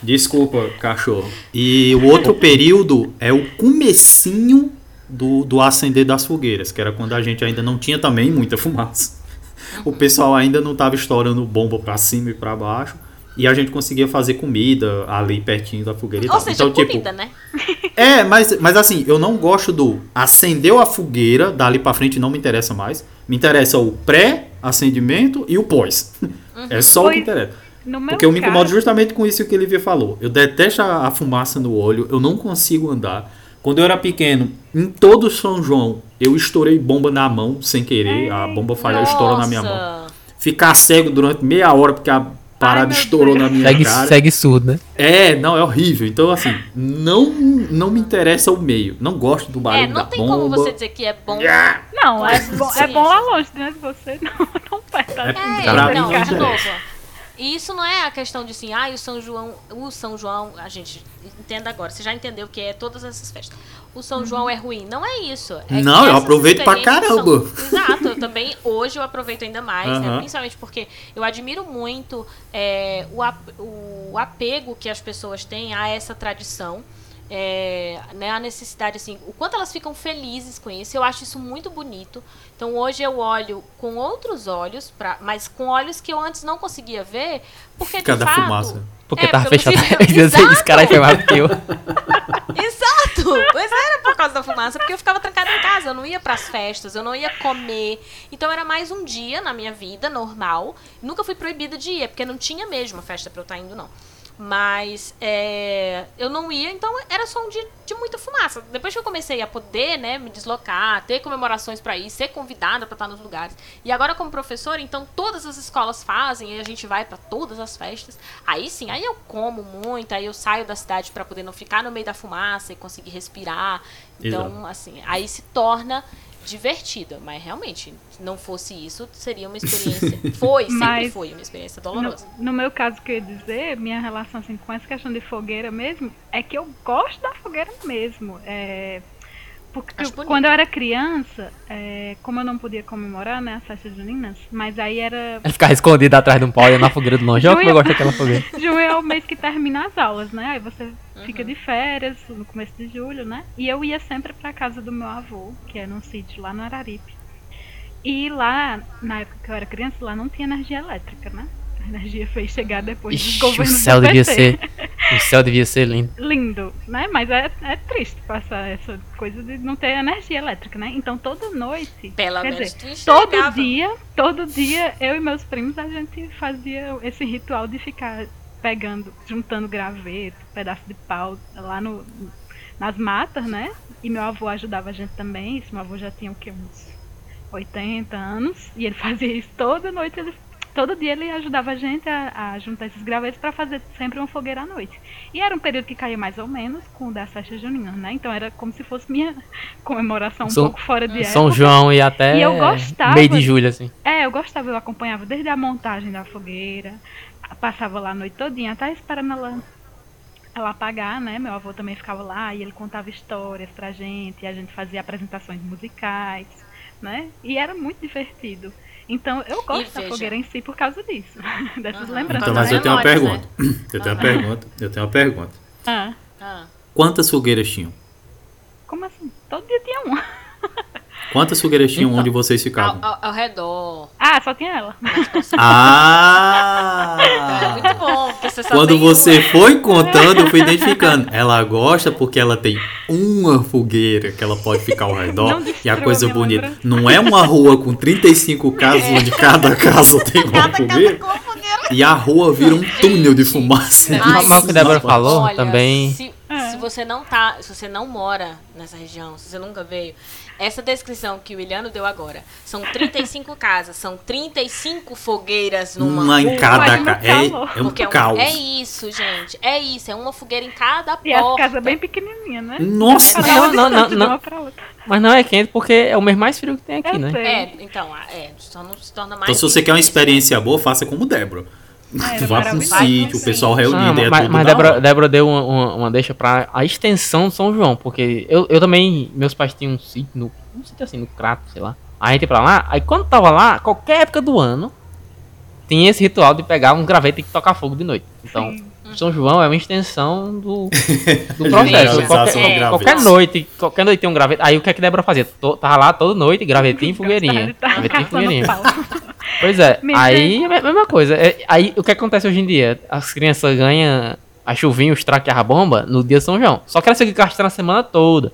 Desculpa, cachorro. E o outro período é o comecinho do, do acender das fogueiras, que era quando a gente ainda não tinha também muita fumaça. O pessoal ainda não tava estourando bomba pra cima e pra baixo. E a gente conseguia fazer comida ali pertinho da fogueira e Ou tal. seja, então, tipo, comida, né? é, mas, mas assim, eu não gosto do acendeu a fogueira, dali pra frente não me interessa mais. Me interessa o pré-acendimento e o pós. É só o que Pois, interessa. Porque eu me incomodo caso, justamente com isso que ele Olivia falou. Eu detesto a, a fumaça no olho, eu não consigo andar. Quando eu era pequeno, em todo São João, eu estourei bomba na mão sem querer. A bomba falhou, estourou na minha mão. Ficar cego durante meia hora porque a parada meu estourou na minha Segue, cara. segue surdo, né? É, não, é horrível. Então, assim, não, não me interessa o meio. Não gosto do É, barulho não da tem bomba. como você dizer que é bom. Não, é Sim, bom, é bom lá longe, né? Você não, não perto. É, É, Pra de mim não, não de interessa. novo. E isso não é a questão de assim, ah, o São João, o São João, a gente entenda agora, você já entendeu o que é todas essas festas. O São João é ruim, não é isso. É Não, eu aproveito pra caramba. são- Exato, eu também hoje eu aproveito ainda mais, né? Aham. Principalmente porque eu admiro muito é, o, o apego que as pessoas têm a essa tradição. É, né, a necessidade, assim, o quanto elas ficam felizes com isso, eu acho isso muito bonito. Então hoje eu olho com outros olhos, pra, mas com olhos que eu antes não conseguia ver, porque de Cada fato, fumaça. Porque É, tava fechado. Esse cara do que eu. Exato! Pois era por causa da fumaça, porque eu ficava trancada em casa, eu não ia pras festas, eu não ia comer. Então era mais um dia na minha vida normal. Nunca fui proibida de ir, é porque não tinha mesmo festa pra eu estar indo, não. Mas é, eu não ia, então era só um dia de muita fumaça. Depois que eu comecei a poder, né, me deslocar, ter comemorações para ir, ser convidada para estar nos lugares. E agora como professora, então todas as escolas fazem e a gente vai para todas as festas. Aí sim, aí eu como muito, aí eu saio da cidade para poder não ficar no meio da fumaça e conseguir respirar. Então, Exato. assim, aí se torna divertida, mas realmente, se não fosse isso, seria uma experiência. Foi, sempre Mas- foi uma experiência No, dolorosa. no meu caso, que eu ia dizer, minha relação assim, com essa questão de fogueira mesmo, é que eu gosto da fogueira mesmo. É, porque eu- quando eu era criança, é, como eu não podia comemorar né, as festas juninas, mas aí era. Ela ficava escondida atrás de um pau e ia na fogueira de longe. Olha como eu gosto daquela fogueira. Junho é o mês que termina as aulas, né? Aí você Uhum. fica de férias no começo de julho, né? E eu ia sempre pra casa do meu avô, que é num sítio lá no Araripe. E lá, na época que eu era criança, lá não tinha energia elétrica, né? A energia fez chegar depois dos Ixi, o governos céu do devia ser. O céu devia ser lindo. lindo, né? Mas é, é triste passar essa coisa de não ter energia elétrica, né? Então toda noite, Pelo quer menos dizer, tu todo dia, todo dia eu e meus primos a gente fazia esse ritual de ficar pegando, juntando graveto, pedaço de pau lá no nas matas, né? E meu avô ajudava a gente também. Isso, meu avô já tinha o quê? Uns 80 anos. E ele fazia isso toda noite. Ele, todo dia ele ajudava a gente a, a juntar esses gravetos para fazer sempre uma fogueira à noite. E era um período que caía mais ou menos com o das festas juninas, né? Então era como se fosse minha comemoração um São- pouco fora de São época. João e até E eu gostava meio de de- julho, assim. É, eu gostava, eu acompanhava desde a montagem da fogueira, passava lá a noite todinha, até esperando ela, ela apagar, né? Meu avô também ficava lá e ele contava histórias pra gente, e a gente fazia apresentações musicais, né? E era muito divertido. Então eu gosto da fogueira em si por causa disso, dessas Aham. lembranças. Então, mas eu tenho uma né? pergunta. Eu tenho uma pergunta. Eu tenho uma pergunta. Ah, Ah, Quantas fogueiras tinham? como assim? Todo dia tinha uma. Quantas fogueiras tinham Então. onde vocês ao, ficavam? ao- ao redor. Ah, só tinha ela. É Ah! muito bom, porque você só Quando tem você uma. foi contando, eu fui identificando. Ela gosta porque ela tem uma fogueira que ela pode ficar ao redor. Não E a coisa bonita, lembrança. não é uma rua com 35 casas onde cada casa tem uma Cada casa fogueira. com uma fogueira. E a rua vira um túnel de fumaça. Mas- mas o que a Débora falou Olha, também. Se, É. se você não tá, se você não mora nessa região, se você nunca veio, essa descrição que o Iliano deu agora, são 35 casas, são 35 fogueiras numa Uma em cada casa. É, calor. é um Porque é, um- caos. é isso, gente. É isso, é uma fogueira em cada E as porta. casas bem pequenininhas, né? Nossa! Não, não, não, não. uma pra outra. Mas não é quente porque é o mês mais frio que tem aqui, Eu né? sei. É, então, é, só não se torna mais Então, se você quer uma experiência boa, faça como Débora. Era Vá pra um sítio, o pessoal Ah, reunido. é mas tudo mas da Débora. Débora deu uma, uma, uma deixa pra a extensão de São João, porque eu, eu também, meus pais tinham um sítio, no, um sítio assim, no Crato, sei lá. Aí a gente ia pra lá, aí quando tava lá, qualquer época do ano, tinha esse ritual de pegar um graveto e tocar fogo de noite. Então, Sim. São João é uma extensão do, do processo. Qualquer, é, qualquer noite, qualquer noite tem um graveto. Aí o que é que Débora fazia? To- tava lá toda noite, gravetinho e fogueirinha. Gravetinho e fogueirinha. Pois é, Me aí é a me- mesma coisa. É, aí o que acontece hoje em dia? As crianças ganham a chuvinha, os traques e a bomba no dia de São João. Só que elas ficam gastando a semana toda.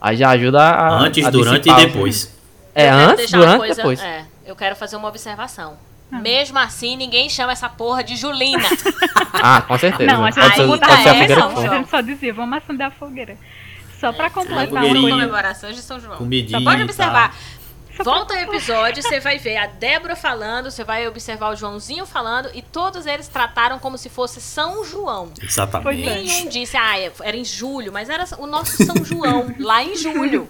Aí já ajuda a. Antes, a durante e depois. É, Eu antes, durante e coisa- depois. é, eu quero fazer uma observação. Mesmo assim, ninguém chama essa porra de Julina. Ah, com certeza. Não, a gente pode, ser, pode ser a essa, fogueira essa, que não, a for. gente só dizia, vamos acender a fogueira. Só pra completar uma fogueirinha. coisa. comemorações de São João. Comidinha Só pode observar. Volta o episódio, você vai ver a Débora falando, você vai observar o Joãozinho falando, e todos eles trataram como se fosse São João. Exatamente. Nenhum disse, ah, é- era em julho, mas era o nosso São João, lá em julho.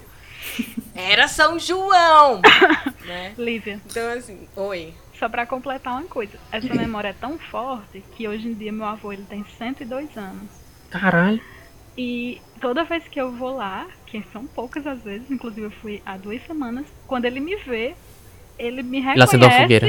Era São João! né? Lívia, Então, assim, oi. só pra completar uma coisa. Essa memória é tão forte que hoje em dia meu avô ele tem 102 anos. Caralho. E toda vez que eu vou lá, que são poucas às vezes, inclusive eu fui há duas semanas, quando ele me vê, ele me reconhece Ele fogueira.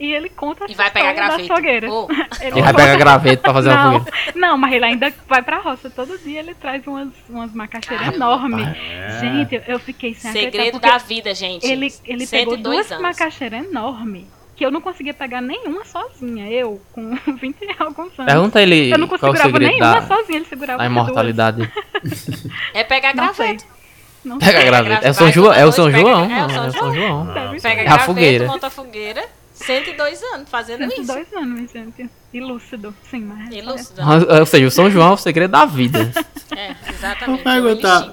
e ele conta E vai pegar graveto. fogueiras. Oh. Ele vai conta- pegar graveto pra fazer uma não, fogueira. não, mas ele ainda vai pra roça. Todo dia ele traz umas, umas macaxeiras Caramba. enormes. É. Gente, eu, fiquei sem acreditar, Segredo porque da vida, gente. Ele, ele pegou 102 duas anos. macaxeiras enormes que eu não conseguia pegar nenhuma sozinha. Eu, com 20 e alguns anos. Pergunta ele eu não é segurava segredo nenhuma da, sozinha, ele segurava duas. imortalidade. É pegar graveto. Não Pega graveto. É São João, toda é o São João. é o São É o São João. Pega É a graveto, fogueira. monta a fogueira. 102 anos fazendo isso. 102 anos, gente. E lúcido, sim, mas. E lúcido. Ou seja, o São João é o segredo da vida. É, Vou exatamente. perguntar.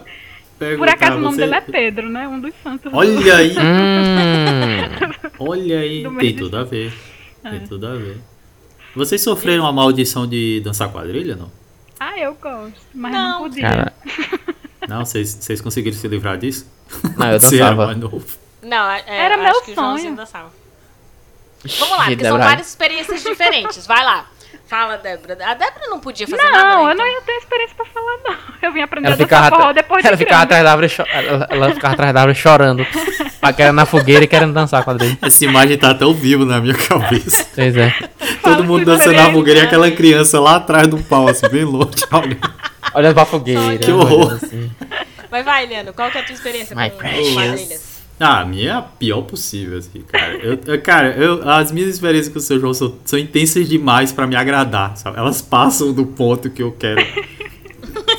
Por acaso o nome você- dele é Pedro, né? Um dos santos. Olha aí, hum. olha aí. Do Tem tudo a ver. É. Tem tudo a ver. Vocês sofreram a maldição de dançar quadrilha, não? Ah, eu gosto, mas Não. não, podia. Cara, Não? Vocês, conseguiram se livrar disso? não, eu era dançava. mais novo. Não, é, Era eu meu sonho. Vamos lá, porque são várias experiências diferentes. Vai lá. Fala, Débora. A Débora não podia fazer nada. Não, né, eu não então. ia ter experiência pra falar, não. Eu vim aprender Ela a dançar forró depois ela de ficava atrás da árvore, ela, ela ficava atrás da árvore chorando. querendo na fogueira e querendo dançar quadrilha. Essa imagem tá tão viva na minha cabeça. Pois é. Fala Todo mundo dançando na fogueira e aquela criança lá atrás do pau, assim, bem longe. olhando. Olhando pra fogueira. Que horror. assim. Mas vai, Eliano, qual que é a tua experiência My com precious. quadrilhas? Ah, a minha é a pior possível, assim, cara. Eu, eu- cara, eu, as minhas experiências com o seu João são, são intensas demais pra me agradar, sabe? Elas passam do ponto que eu quero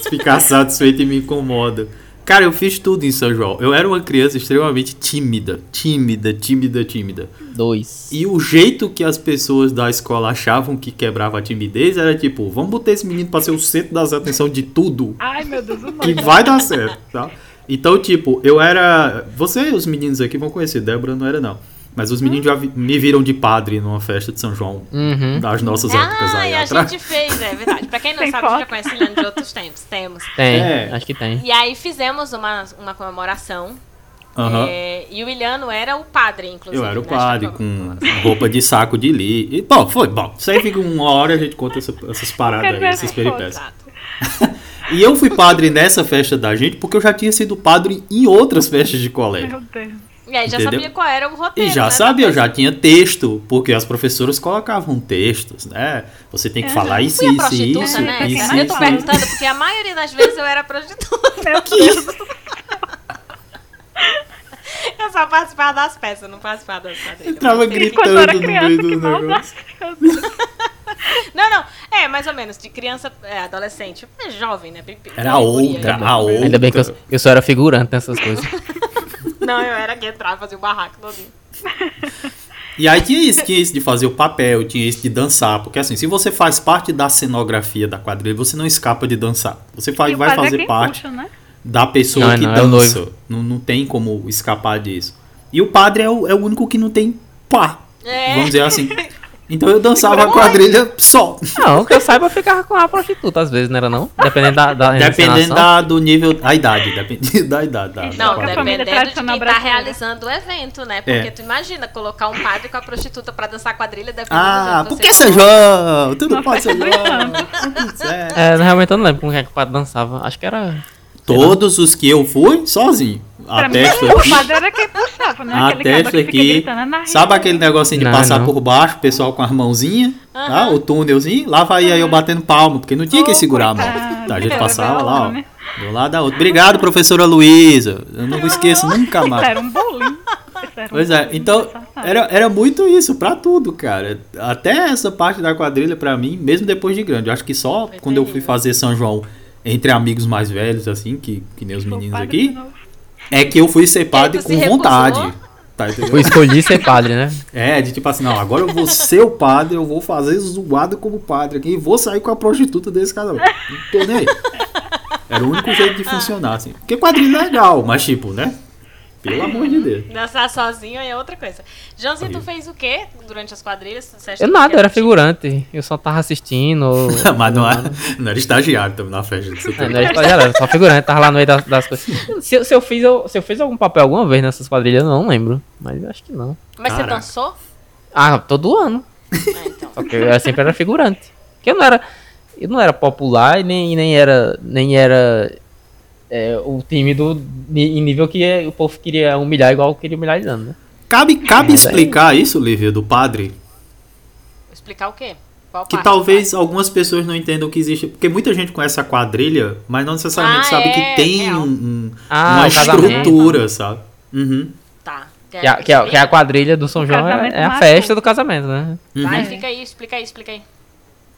ficar satisfeito e me incomoda. Cara, eu fiz tudo em São João. Eu era uma criança extremamente tímida. Tímida, tímida, tímida. Dois. E o jeito que as pessoas da escola achavam que quebrava a timidez era tipo, vamos botar esse menino pra ser o centro das atenção de tudo Ai, meu Deus, o que nome. vai dar certo, tá? Então, tipo, eu era. Você e os meninos aqui vão conhecer, Débora não era, não. Mas os meninos já vi- me viram de padre numa festa de São João Uhum. das nossas épocas Ah, aí e a atrás. gente fez, é verdade. Pra quem não Tem sabe, a gente já conhece o Eliano de outros tempos. Temos. Tem, É. acho que tem. E aí fizemos uma, uma comemoração. Aham. é, e o Iliano era o padre, inclusive. Eu era o né? padre que- com roupa de saco de li. E, bom, foi bom. Isso aí fica uma hora a gente conta essa- essas paradas aí, essas peripécias. Exato. E eu fui padre nessa festa da gente porque eu já tinha sido padre em outras festas de colégio. Meu Deus. E aí já Entendeu? sabia qual era o E roteiro. já né, sabia, eu já tinha texto, porque as professoras colocavam textos, né? Você tem que falar isso, Fui a isso, prostituta, isso, né? isso, eu tô isso. perguntando porque a maioria das vezes eu era prostituta. Meu Deus. Eu só participava das peças, não participava das Mas tem que- gritando eu no meio do negócio. Não, não. É, mais ou menos. De criança, é, adolescente. É jovem, né? Bem- Era outra, a outra. Ainda bem que eu, eu só era figurante nessas coisas. Não, eu era que entrava, fazia o barraco todinho. E aí tinha isso, tinha isso de fazer o papel, tinha isso de dançar. Porque assim, se você faz parte da cenografia da quadrilha, você não escapa de dançar. Você vai, E o vai padre é fazer quem parte puxa, né? da pessoa Não, que não, é o dança. Não, não tem como escapar disso. E o padre é o, é o único que não tem pá. É. Vamos dizer assim. Então eu dançava a quadrilha só. Não, que eu saiba, eu ficava com a prostituta às vezes, não era não? Dependendo da, da Dependendo da, do nível, a idade, dependendo da idade da, da Não, Qual que é a quadrilha. família dependendo de quem tá realizando o evento, né? Porque É. tu imagina colocar um padre com a prostituta pra dançar quadrilha, dependendo Ah, do por jeito que você São João? Tudo Uma pode ser João. certo. É, realmente eu não lembro como é que o padre dançava. Acho que era. Todos os que eu fui, sozinho. Pra mim, Atesto o padre era quem puxava, né? Aquele cara Atesto que fica aqui. "Ana Sabe Rita". aquele negocinho de Não, passar não. por baixo, o pessoal com as mãozinhas, tá? Aham. o túnelzinho? Lá vai aí eu batendo palma, porque não tinha Ô, quem segurar a mão. Tá, a gente passava lá, ó. né? Do lado da outra. Obrigado, professora Luísa. Eu não esqueço nunca mais. era um era um Pois é, então era, era muito isso, pra tudo, cara. Até essa parte da quadrilha, pra mim, mesmo depois de grande. Eu acho que só Foi quando eu fui terrível. fazer São João entre amigos mais velhos, assim, que, que nem os meninos aqui. É que eu fui ser padre com se vontade. Tá? Eu escolhi ser padre, né? É, de tipo assim, não, agora eu vou ser o padre, eu vou fazer zoado como padre aqui e vou sair com a prostituta desse casal. Não tô nem aí. Era o único jeito de funcionar, assim. Porque quadrilha é legal, mas tipo, né? Pelo amor de Deus. Dançar sozinho é outra coisa. Joãozinho, tu fez o quê durante as quadrilhas? Eu nada, eu era figurante. Eu só tava assistindo. ou- mas não era, não era estagiário também na festa. Você É, não era estagiário, era só figurante, tava lá no meio das, das coisas. Se, eu- se eu fiz, eu- se eu fiz algum papel alguma vez nessas quadrilhas, eu não lembro. Mas acho que não. Mas você Caraca. dançou? Ah, todo ano. Ah, então. Só que eu sempre era figurante. Porque eu não era. Eu não era popular e nem, nem era. Nem era é, o tímido ni- em nível que é- o povo queria humilhar igual queria humilhar ele né? Cabe, cabe Mas aí- explicar isso, Lívia, do padre? Explicar o quê? Qual Que parte? talvez algumas pessoas não entendam que existe. Porque muita gente conhece a quadrilha, mas não necessariamente Ah, sabe é, que tem real. um- um- Ah, uma estrutura, sabe? Uhum. Tá. Que a, que, a, que a quadrilha do São João é, casamento é a festa do casamento, né? Vai, Uhum. fica aí, explica aí, explica aí.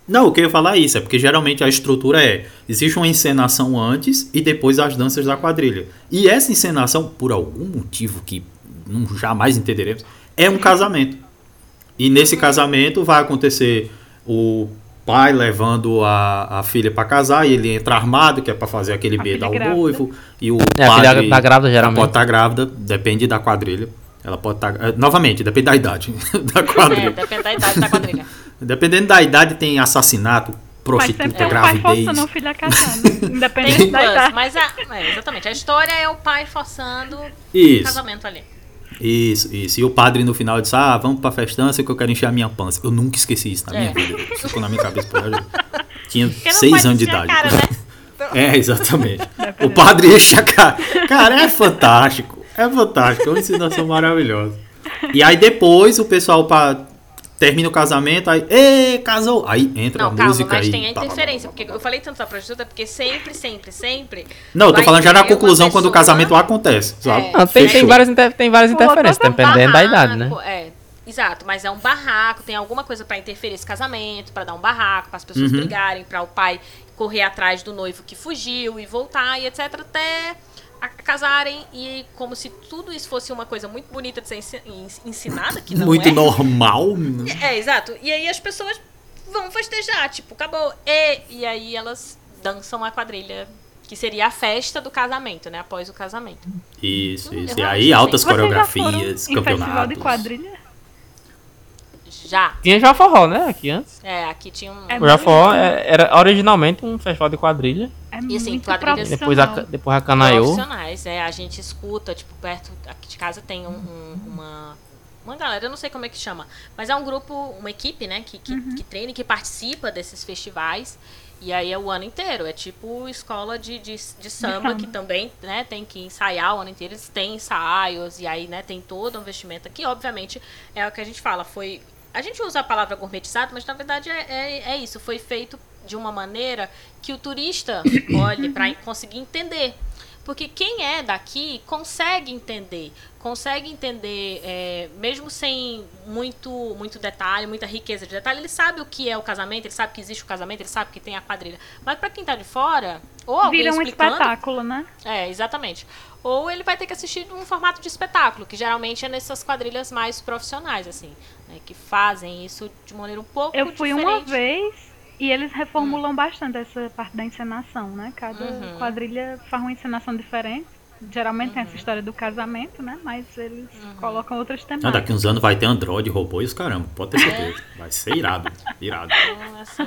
Não, o que eu ia falar é isso, é porque geralmente a estrutura é: existe uma encenação antes e depois as danças da quadrilha. E essa encenação, por algum motivo que não jamais entenderemos, é um casamento. E nesse casamento vai acontecer o pai levando a, a filha para casar e ele entra armado, que é para fazer aquele A medo ao grávida. noivo. E o É, a filha tá grávida, ela geralmente. pode estar grávida, depende da quadrilha. Ela pode estar. novamente, depende da idade da É, quadrilha. depende da idade da quadrilha. Dependendo da idade, tem assassinato, Mas sempre prostituta, tem um pai gravidez. forçando o filho a casar, né? Independente Tem da duas, idade. mas a, é, exatamente. A história é o pai forçando o Isso. casamento ali. Isso, isso. E o padre no final disse: Ah, vamos pra festança que eu quero encher a minha pança. Eu nunca esqueci isso na minha É. vida. Isso ficou na minha cabeça. Tinha seis anos de idade. cara, né? É, exatamente. o padre enche a cara. Cara, é fantástico. É fantástico. É uma ensinação maravilhosa. E aí depois o pessoal pa- termina o casamento, aí, ê, casou. Aí entra Não, a calma, música mas aí. tem a tá, tá, tá, interferência. Porque eu falei tanto da prostituta, porque sempre, sempre, sempre. Não, eu tô falando já na conclusão quando o pessoa- casamento acontece. Sabe? É. Não, tem, tem Fechou. várias, inter- tem várias Pulou interferências, todo dependendo da idade, né? barraco, É, exato, mas é um barraco, tem alguma coisa pra interferir esse casamento, pra dar um barraco, para as pessoas Uhum. brigarem, pra o pai correr atrás do noivo que fugiu e voltar e etc até a- casarem e como se tudo isso fosse uma coisa muito bonita de ser ensi- ens- ensinada, que não Muito é. normal. É, exato. E aí as pessoas vão festejar, tipo, acabou. E, e aí elas dançam a quadrilha, que seria a festa do casamento, né? Após o casamento. Isso, isso. E acho aí altas Vocês já foram coreografias, em festival de campeonatos. quadrilha? Já. Tinha já forró, né? Aqui antes. É, aqui tinha um. É O já forró é- era originalmente um festival de quadrilha. É E assim, muito quadrilhas- Depois a, depois a canaiô. profissionais, é, a gente escuta, tipo, perto aqui de casa tem um- um- uma uma galera, eu não sei como é que chama, mas é um grupo, uma equipe, né, que, que, que treina e que participa desses festivais. E aí é o ano inteiro, é tipo escola de, de, de samba, samba. que também, né, tem que ensaiar o ano inteiro, eles têm ensaios, e aí, né, tem todo um vestimenta que, obviamente, é o que a gente fala, foi... A gente usa a palavra gourmetizado, mas na verdade é, é, é isso, foi feito de uma maneira que o turista olhe para conseguir entender. Porque quem é daqui consegue entender, consegue entender, é, mesmo sem muito, muito detalhe, muita riqueza de detalhe, ele sabe o que é o casamento, ele sabe que existe o casamento, ele sabe que tem a quadrilha. Mas para quem tá de fora, ou alguém Vira um espetáculo, né? é, exatamente. Ou ele vai ter que assistir num formato de espetáculo, que geralmente é nessas quadrilhas mais profissionais, assim, né, que fazem isso de maneira um pouco Eu fui diferente. uma vez e eles reformulam bastante essa parte da encenação, né? Cada Uhum. quadrilha faz uma encenação diferente. Geralmente Uhum. tem essa história do casamento, né? Mas eles colocam outras Não, temáticas. daqui uns anos vai ter Android, robô e os caramba. Pode ter certeza. Vai ser irado. Irado. Então, assim,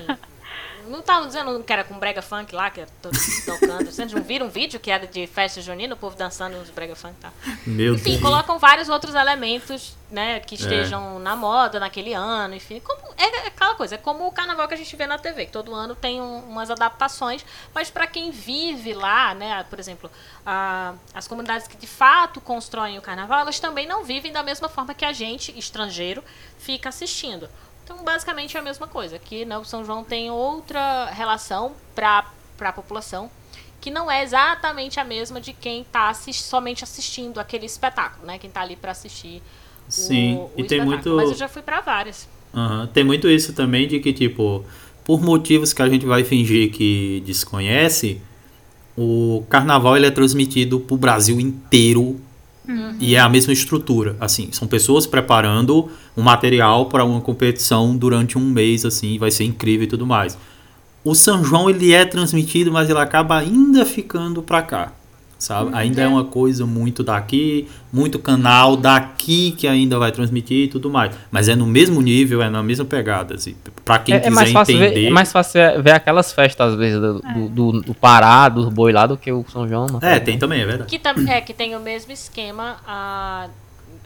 não tava dizendo que era com brega funk lá, que eu tô tocando. Vocês não viram um vídeo que era de festa junina, o povo dançando uns brega funk e tal. Meu Enfim, Deus. colocam vários outros elementos, né, que estejam na moda naquele ano, enfim. Como, é aquela coisa, é como o carnaval que a gente vê na TV, que todo ano tem um- umas adaptações, mas para quem vive lá, né, por exemplo, a- as comunidades que de fato constroem o carnaval, elas também não vivem da mesma forma que a gente, estrangeiro, fica assistindo. Então, basicamente é a mesma coisa, que né, o São João tem outra relação para a população, que não é exatamente a mesma de quem está somente assistindo aquele espetáculo, né? Quem está ali para assistir o, Sim, o e tem muito- Mas eu já fui para várias. Aham, Tem muito isso também de que, tipo, por motivos que a gente vai fingir que desconhece, o carnaval ele é transmitido pro Brasil inteiro e é a mesma estrutura. Assim, são pessoas preparando um material para uma competição durante um mês, assim, vai ser incrível e tudo mais. O São João ele é transmitido, mas ele acaba ainda ficando pra cá. Sabe? Ainda é uma coisa muito daqui, muito canal daqui que ainda vai transmitir e tudo mais. Mas é no mesmo nível, é na mesma pegada. Assim, pra quem É, é quiser mais fácil entender. ver, é mais fácil ver aquelas festas, às vezes, do, do, do, do Pará, dos boi lá, do que o São João. Não. É, tem também, é verdade. Que tam, é, que tem o mesmo esquema. A,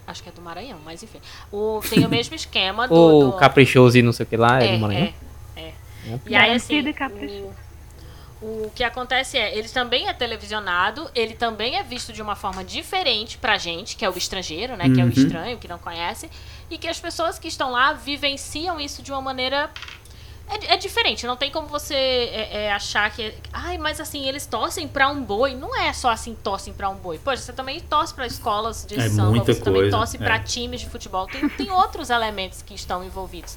acho que é do Maranhão, mas enfim. O, tem o mesmo esquema do. O do- caprichoso e não sei o que lá, é, é, do Maranhão. é, é. E aí, assim, o, o que acontece é, ele também é televisionado, ele também é visto de uma forma diferente pra gente, que é o estrangeiro, né? Que é o Uhum. estranho, que não conhece, e que as pessoas que estão lá vivenciam isso de uma maneira. É, é diferente, não tem como você é, é, achar que. Ai, mas assim, eles torcem pra um boi. Não é só assim, torcem pra um boi. Poxa, você também torce pra escolas de É samba, você também coisa, torce pra é. times de futebol. Tem, tem outros elementos que estão envolvidos.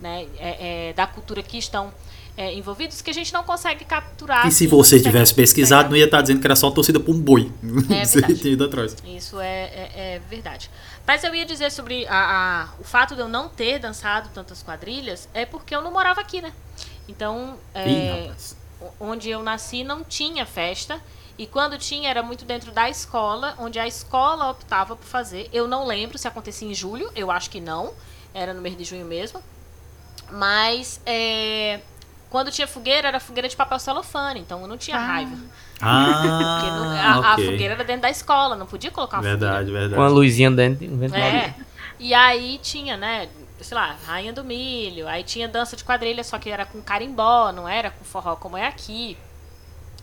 né, é, é, da cultura que estão é, envolvidos que a gente não consegue capturar. E se você tivesse pesquisado, não ia estar dizendo que era só torcida por um boi. É Você verdade. tinha ido atrás. Isso é, é- é verdade. Mas eu ia dizer sobre a- a- o fato de eu não ter dançado tantas quadrilhas é porque eu não morava aqui, né? Então, é, Ih, onde eu nasci não tinha festa. E quando tinha, era muito dentro da escola, onde a escola optava por fazer. Eu não lembro se acontecia em julho, eu acho que não. Era no mês de junho mesmo. Mas é, quando tinha fogueira, era fogueira de papel celofane, então eu não tinha Ah. raiva. Porque não- Ah, a, a ok. fogueira era dentro da escola, não podia colocar uma Verdade, fogueira. verdade. Com a luzinha dentro um ventilador. É. E aí tinha, né, sei lá, Rainha do Milho, aí tinha dança de quadrilha, só que era com carimbó, não era com forró como é aqui.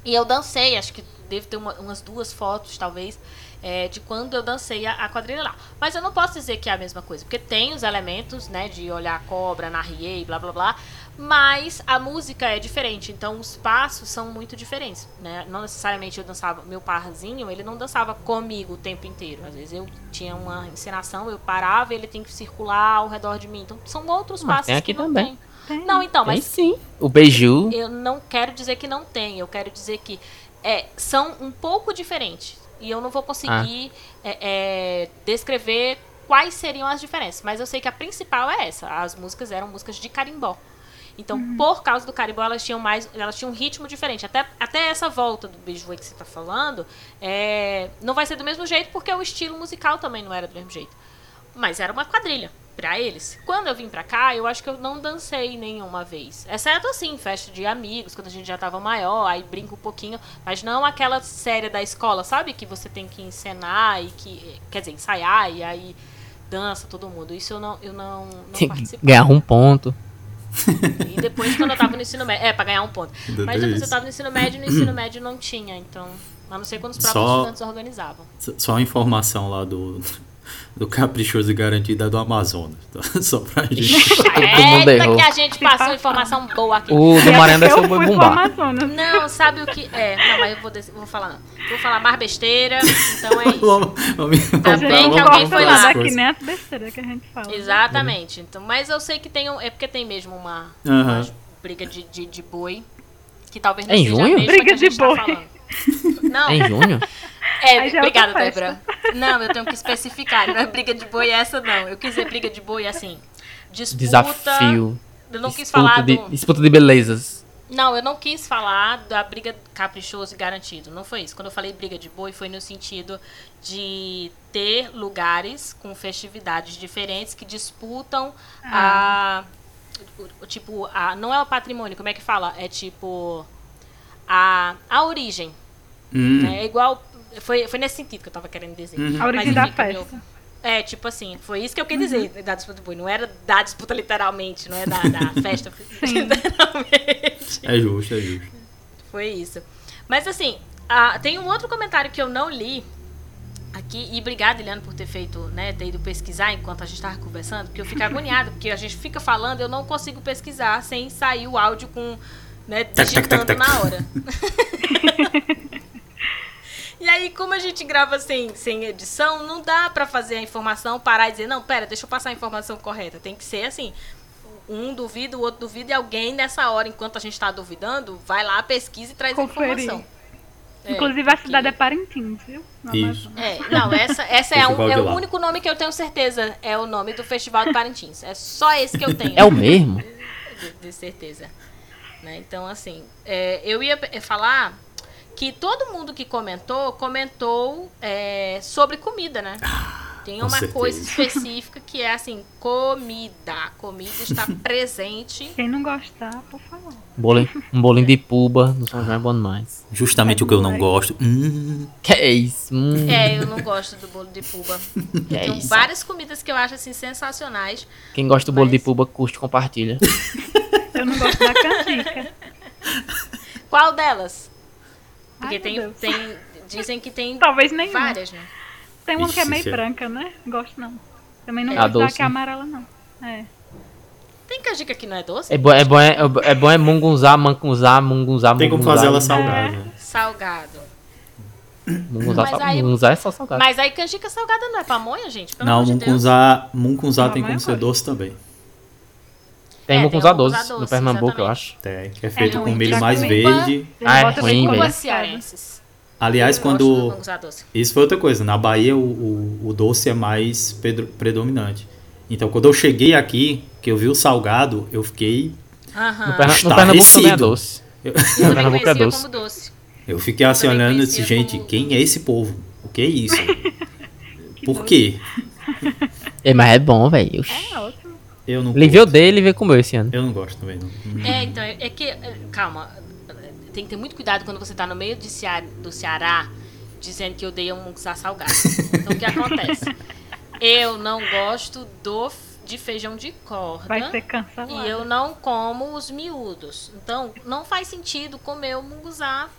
E eu dancei, acho que deve ter uma- umas duas fotos, talvez, é, de quando eu dancei a, a quadrilha lá. Mas eu não posso dizer que é a mesma coisa, porque tem os elementos, né, de olhar a cobra, narriei, blá blá blá, mas a música é diferente, então os passos são muito diferentes, né? Não necessariamente eu dançava, meu parzinho, ele não dançava comigo o tempo inteiro. Às vezes eu tinha uma encenação, eu parava e ele tem que circular ao redor de mim. Então são outros Mas passos tem aqui que não também. tem. Tem. Não, então, Tem mas sim. O beiju. eu não quero dizer que não tem, eu quero dizer que é, são um pouco diferentes. E eu não vou conseguir é, é, descrever quais seriam as diferenças. Mas eu sei que a principal é essa. As músicas eram músicas de carimbó. Então, por causa do carimbó, elas tinham mais. Elas tinham um ritmo diferente. Até, até essa volta do beijo que você está falando, é, não vai ser do mesmo jeito, porque o estilo musical também não era do mesmo jeito. Mas era uma quadrilha pra eles. Quando eu vim pra cá, eu acho que eu não dancei nenhuma vez. Exceto assim, festa de amigos, quando a gente já tava maior, aí brinca um pouquinho, mas não aquela série da escola, sabe? Que você tem que encenar e que. Quer dizer, ensaiar e aí dança todo mundo. Isso eu não, eu não, não Tem que participei. ganhar um ponto. E depois, quando eu tava no ensino médio. É, pra ganhar um ponto. Ainda Mas depois eu isso. tava no ensino médio e no ensino médio não tinha, então. A não ser quando os próprios Só- estudantes organizavam. Só uma informação lá do, do Caprichoso e Garantido é do Amazonas. tá? Só pra gente. Todo mundo Eita, errou. que a gente passou informação boa aqui. O do Maranhão deve ser o. Amazonas. Não, sabe o que. É, não, mas eu vou, des- vou falar. Vou falar mais besteira, então é isso. Vamos, Tá bem que alguém foi lá. daqui nem as besteiras que a gente fala. Exatamente. Então, mas eu sei que tem um. É porque tem mesmo uma, Aham. uma briga de, de, de boi. Que talvez não É em seja junho? Briga de tá boi. falando. Não, É em junho? É, é obrigada. Débora. Não, eu tenho que especificar. Não é briga de boi essa, não. Eu quis dizer briga de boi assim. Disputa. Desafio. Eu não quis falar de, do. disputa de belezas. Não, eu não quis falar da briga caprichoso e garantido. Não foi isso. Quando eu falei briga de boi, foi no sentido de ter lugares com festividades diferentes que disputam a. o- o- Tipo, a, não é o patrimônio, como é que fala? É tipo. A, a origem. Hum? É igual. Foi, foi nesse sentido que eu tava querendo dizer. A origem da festa. É, tipo assim, foi isso que eu quis dizer da disputa do boi. Não era da disputa literalmente, não é da, da festa literalmente. é justo, é justo. Foi isso. Mas assim, ah, tem um outro comentário que eu não li aqui, e obrigada, Eliane, por ter feito, né, ter ido pesquisar enquanto a gente estava conversando, porque eu fico agoniada, porque a gente fica falando, eu não consigo pesquisar sem sair o áudio com, né, digitando na hora. E aí, como a gente grava sem, sem edição, não dá pra fazer a informação, parar e dizer, não, pera, deixa eu passar a informação correta. Tem que ser assim, um duvida, o outro duvida, e alguém nessa hora, enquanto a gente tá duvidando, vai lá, pesquisa e traz a Conferir. informação. É, Inclusive a cidade é Parintins, viu? Isso. É, não, essa, essa é, um- é o único nome que eu tenho certeza, é o nome do Festival de Parintins. É só esse que eu tenho. É o mesmo? de, de certeza. Né? Então, assim, é, eu ia falar que todo mundo que comentou, comentou é, sobre comida, né? Tem com uma certeza. coisa específica que é assim, comida. A comida está presente. Quem não gostar, por favor. Bolinho, um bolinho de puba no São João é bom demais. Justamente o que eu não gosto. Hum, Que é isso? Hum, É, eu não gosto do bolo de puba. que é Tem isso? várias comidas que eu acho assim sensacionais. Quem gosta do bolo de puba, curte e compartilha. Eu não gosto da canjica. Qual delas? Porque Ai, tem, tem. Dizem que tem Talvez nenhuma. várias, né? Tem uma que é Ixi, meio sério. branca, né? Gosto não. Também não É gosto da que é amarela, não. É. Tem canjica que não é doce? É bom, é bom, é, é bom é mungunzá, mangunzá, mungunzá, tem como fazer ela salgada. né? Salgado. Mungunzá, Mas aí- mungunzá é só salgado. Mas aí canjica salgada não é pamonha, gente? Pelo Não, de mungunzá, mungunzá tem como eu ser doce também. Tem É, mucunzá doce mucunzá no doce, Pernambuco, eu exatamente. acho. Tem, que é feito ruim, com milho mais verde. Ah, é ruim, velho. Aliás, Eu quando. doce. Isso foi outra coisa. Na Bahia, o, o, o doce é mais pedro- predominante. Então, quando eu cheguei aqui, que eu vi o salgado, eu fiquei. Aham. No, Perna- no. Pernambuco também é doce. Eu, Eu também Pernambuco é doce. como doce. eu fiquei assim Também olhando e disse, gente, como- quem é esse povo? O que é isso? Por quê? É, mas é bom, velho. É ótimo. Eu não Liveu curto. dele e veio comeu esse ano. Eu não gosto também, não. É, então, é que. é, Calma. Tem que ter muito cuidado quando você tá no meio Ceará, do Ceará dizendo que odeia um mucuzá salgado. Então, o que acontece? Eu não gosto do, de feijão de corda. Vai ser cancelado. E eu não como os miúdos. Então, não faz sentido comer o munguzá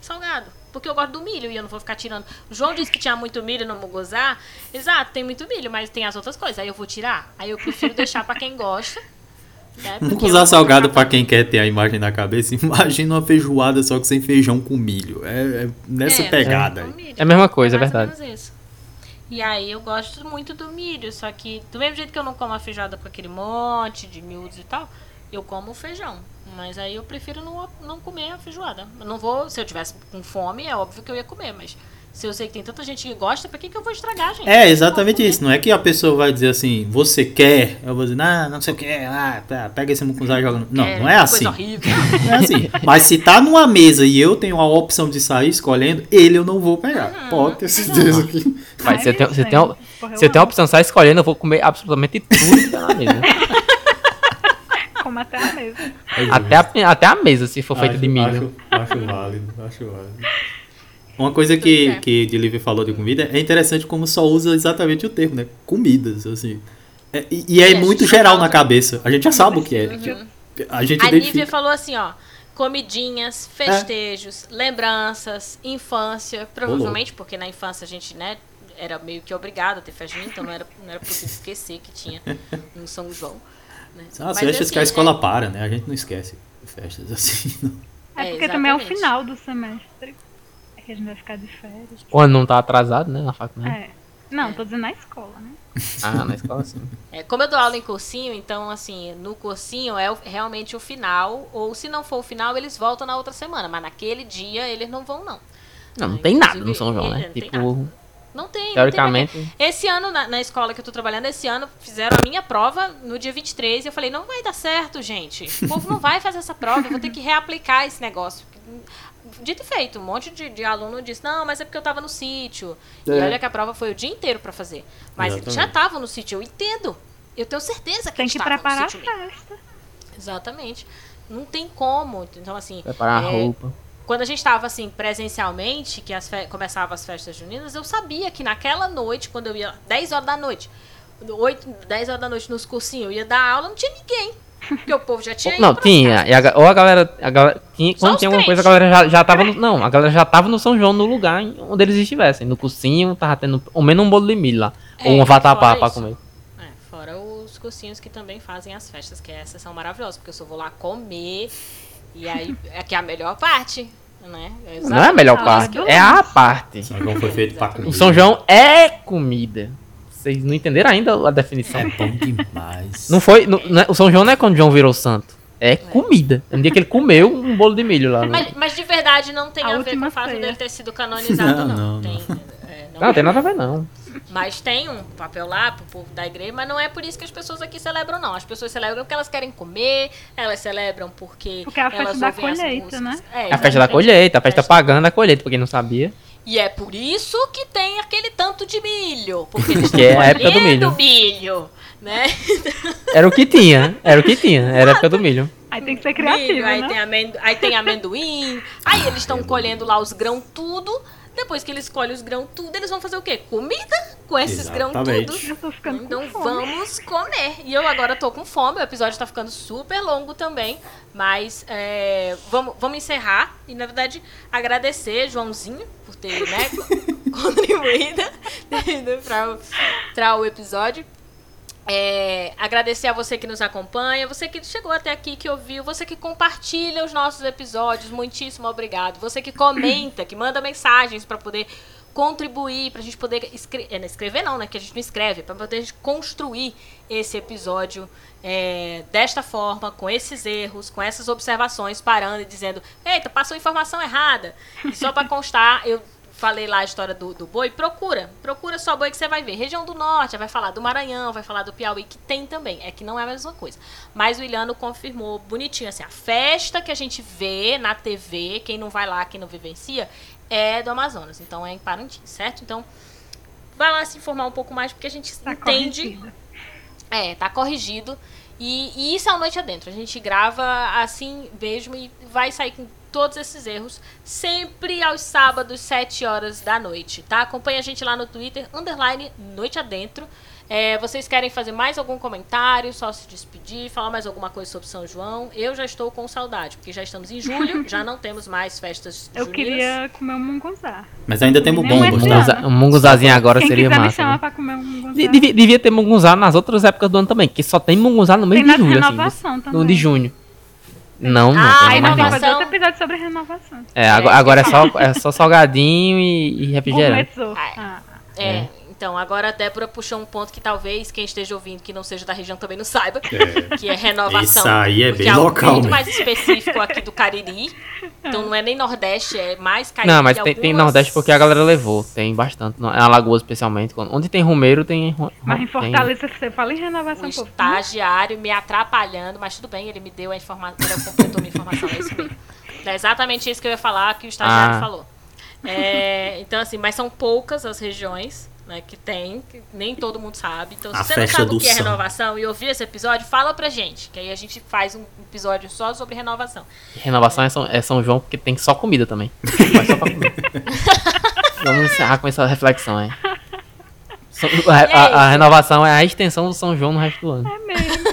salgado. Porque eu gosto do milho e eu não vou ficar tirando. O João disse que tinha muito milho no munguzá. Exato, tem muito milho, mas tem as outras coisas. Aí eu vou tirar. Aí eu prefiro deixar pra quem gosta. Né? Vou salgado pra quem quer ter a imagem na cabeça, imagina uma feijoada só que sem feijão com milho. É, é nessa É, pegada milho. É a mesma coisa, é ou verdade. E aí eu gosto muito do milho, só que do mesmo jeito que eu não como a feijoada com aquele monte de miúdos e tal, eu como o feijão. Mas aí eu prefiro não, não comer a feijoada. Eu não vou, se eu tivesse com fome, é óbvio que eu ia comer, mas se eu sei que tem tanta gente que gosta, pra que, que eu vou estragar, gente? É, exatamente vou isso. Não é que a pessoa vai dizer assim, você quer? Eu vou dizer, não, não sei o que, ah, tá, pega esse mucuzá e joga no... Não, comer. não é assim. Coisa horrível. Não é assim. Mas se tá numa mesa e eu tenho a opção de sair escolhendo, ele eu não vou pegar. Pode ter certeza que. Mas você tem, você tem, você tem a opção de sair escolhendo, eu vou comer absolutamente tudo que tá na mesa. Como até a mesa. até, a, até a mesa, se for feita de milho. Acho, acho válido, acho válido. Uma coisa que, é. que de Livre falou de comida é interessante como só usa exatamente o termo, né? Comidas, assim. É, e, e é E muito geral na cabeça. A gente já sabe o que é. A gente A Nívia falou assim, ó. Comidinhas, festejos, lembranças, infância. Provavelmente porque na infância a gente, né, era meio que obrigado a ter festa então não era, não era possível esquecer que tinha um São João. Né? São as Mas, festas assim, que a escola é- para, né? A gente não esquece festas assim. não. É É, porque também é o final do semestre. É que a gente vai ficar de férias. O ano não tá atrasado, né? Na faculdade. É. Não, tô dizendo na escola, né? Ah, na escola sim. É, como eu dou aula em cursinho, então, assim, no cursinho é o- realmente o final, ou se não for o final, eles voltam na outra semana, mas naquele dia eles não vão, não. Não, não Ah, tem nada no São João, né? é, não tem Tipo, Não tem. teoricamente. Esse ano, na, na escola que eu tô trabalhando, esse ano fizeram a minha prova no dia 23 e eu falei, não vai dar certo, gente. O povo não vai fazer essa prova, eu vou ter que reaplicar esse negócio. Dito e feito, um monte de, de aluno disse, não, mas é porque eu tava no sítio. E É. olha que a prova foi o dia inteiro pra fazer. Mas eles já Exatamente. estavam no sítio, eu entendo. Eu tenho certeza que Tem eles que estavam preparar no a festa. Exatamente. Não tem como. Então, assim, Preparar a é, roupa. Quando a gente estava assim presencialmente, que as fe... começavam as festas juninas, eu sabia que naquela noite, quando eu ia 10 horas da noite, 8, 10 horas da noite nos cursinhos, eu ia dar aula, não tinha ninguém. Porque o povo já tinha Não, tinha. a, ou a galera. A galera tinha, quando tinha alguma coisa, a galera já, já tava no. Não, a galera já tava no São João, no lugar onde eles estivessem. No cursinho, tava tendo ao menos um bolo de milho lá. É, ou um vatapá pra comer. É, fora os cursinhos que também fazem as festas, que essas são maravilhosas, porque eu só vou lá comer, e aí é que é a melhor parte, né? Não é a melhor parte, é a parte. São João foi feito pra comer. O São João é comida. Vocês não entenderam ainda a definição. É bom demais. Não foi. não- não é- o São João não é quando João virou santo. É comida. No dia que ele comeu um bolo de milho lá. né? Mas, mas de verdade não tem A a, ver com o fato dele ter sido canonizado, Não, não. não, tem, é, não Não, tem nada a ver, não. Mas tem um papel lá pro povo da igreja, mas não é por isso que as pessoas aqui celebram, não. As pessoas celebram porque elas querem comer, elas celebram porque. Porque é a festa elas da colheita, né? É, É a festa da colheita, a festa Festa- pagã da colheita, pra quem não sabia. E é por isso que tem aquele tanto de milho. Porque eles estão Que é a época do milho. milho, né? Era o que tinha, era o que tinha, era a época do milho. Aí tem que ser criativo, milho, aí, né? tem amendo... aí tem amendoim. Aí eles estão colhendo lá os grãos tudo. Depois que eles colhem os grãos tudo, eles vão fazer o quê? Comida com esses grãos tudo. Então vamos comer. E eu agora tô com fome, o episódio tá ficando super longo também. Mas é, vamos, vamos encerrar. E na verdade, agradecer Joãozinho por ter né, contribuído para o episódio. É, agradecer a você que nos acompanha, você que chegou até aqui, que ouviu, você que compartilha os nossos episódios, muitíssimo obrigado. Você que comenta, que manda mensagens para poder contribuir, pra gente poder escre é, escrever não, né? Que a gente não escreve, pra poder construir esse episódio é, desta forma, com esses erros, com essas observações, parando e dizendo, eita, passou informação errada. E só pra constar, eu falei lá a história do, do boi, procura. Procura só boi que você vai ver. Região do Norte, vai falar do Maranhão, vai falar do Piauí, que tem também. É que não é a mesma coisa. Mas o Iliano confirmou bonitinho, assim, a festa que a gente vê na TV, quem não vai lá, quem não vivencia, é do Amazonas. Então é em Parintins, certo? Então, vai lá se informar um pouco mais, porque a gente Tá entende. corrigido. É, tá corrigido. E, e isso é a noite adentro. A gente grava assim mesmo e vai sair com todos esses erros sempre aos sábados, 7 horas da noite, tá? Acompanhe a gente lá no Twitter, underline Noite Adentro. É, vocês querem fazer mais algum comentário, só se despedir, falar mais alguma coisa sobre São João? Eu já estou com saudade, porque já estamos em julho, já não temos mais festas Eu juninas. queria comer um munguzá. Mas ainda temos é né? Munguza- Um munguzazinho agora Quem seria quiser me massa. chamar né? pra comer um munguzá. De- Devia, devia ter munguzá nas outras épocas do ano também, que só tem munguzá no mês Tem de na julho, assim. renovação No também. de junho. Não, não, Ah, tem mais não. fazer outro episódio sobre renovação. É, agora, agora é, só, é só salgadinho e, e refrigerante. Ah, Ah, É, então agora a Débora puxou um ponto que talvez quem esteja ouvindo que não seja da região também não saiba, É. que é renovação. Isso aí é bem algo local, muito né? mais específico aqui do Cariri. Então não é nem Nordeste, é mais Cariri. Não, mas tem, tem algumas- Nordeste porque a galera levou. Tem bastante. Na Lagoa, especialmente. quando- Onde tem rumeiro, tem. Mas em tem- Fortaleza você fala em O renovação, pô. estagiário me atrapalhando, mas tudo bem, ele me deu a informação, ele completou minha informação, é isso mesmo. É exatamente isso que eu ia falar, que o estagiário Ah. falou. É, então, assim, mas são poucas as regiões né, que tem, que nem todo mundo sabe. Então, se A você não sabe o que é samba. renovação e ouvir esse episódio, fala pra gente, que aí a gente faz um episódio só sobre renovação. Renovação é São, é São João porque tem só comida também. Só pra comer. Vamos encerrar com essa reflexão, é. São- a, a- a renovação é a extensão do São João no resto do ano. É mesmo.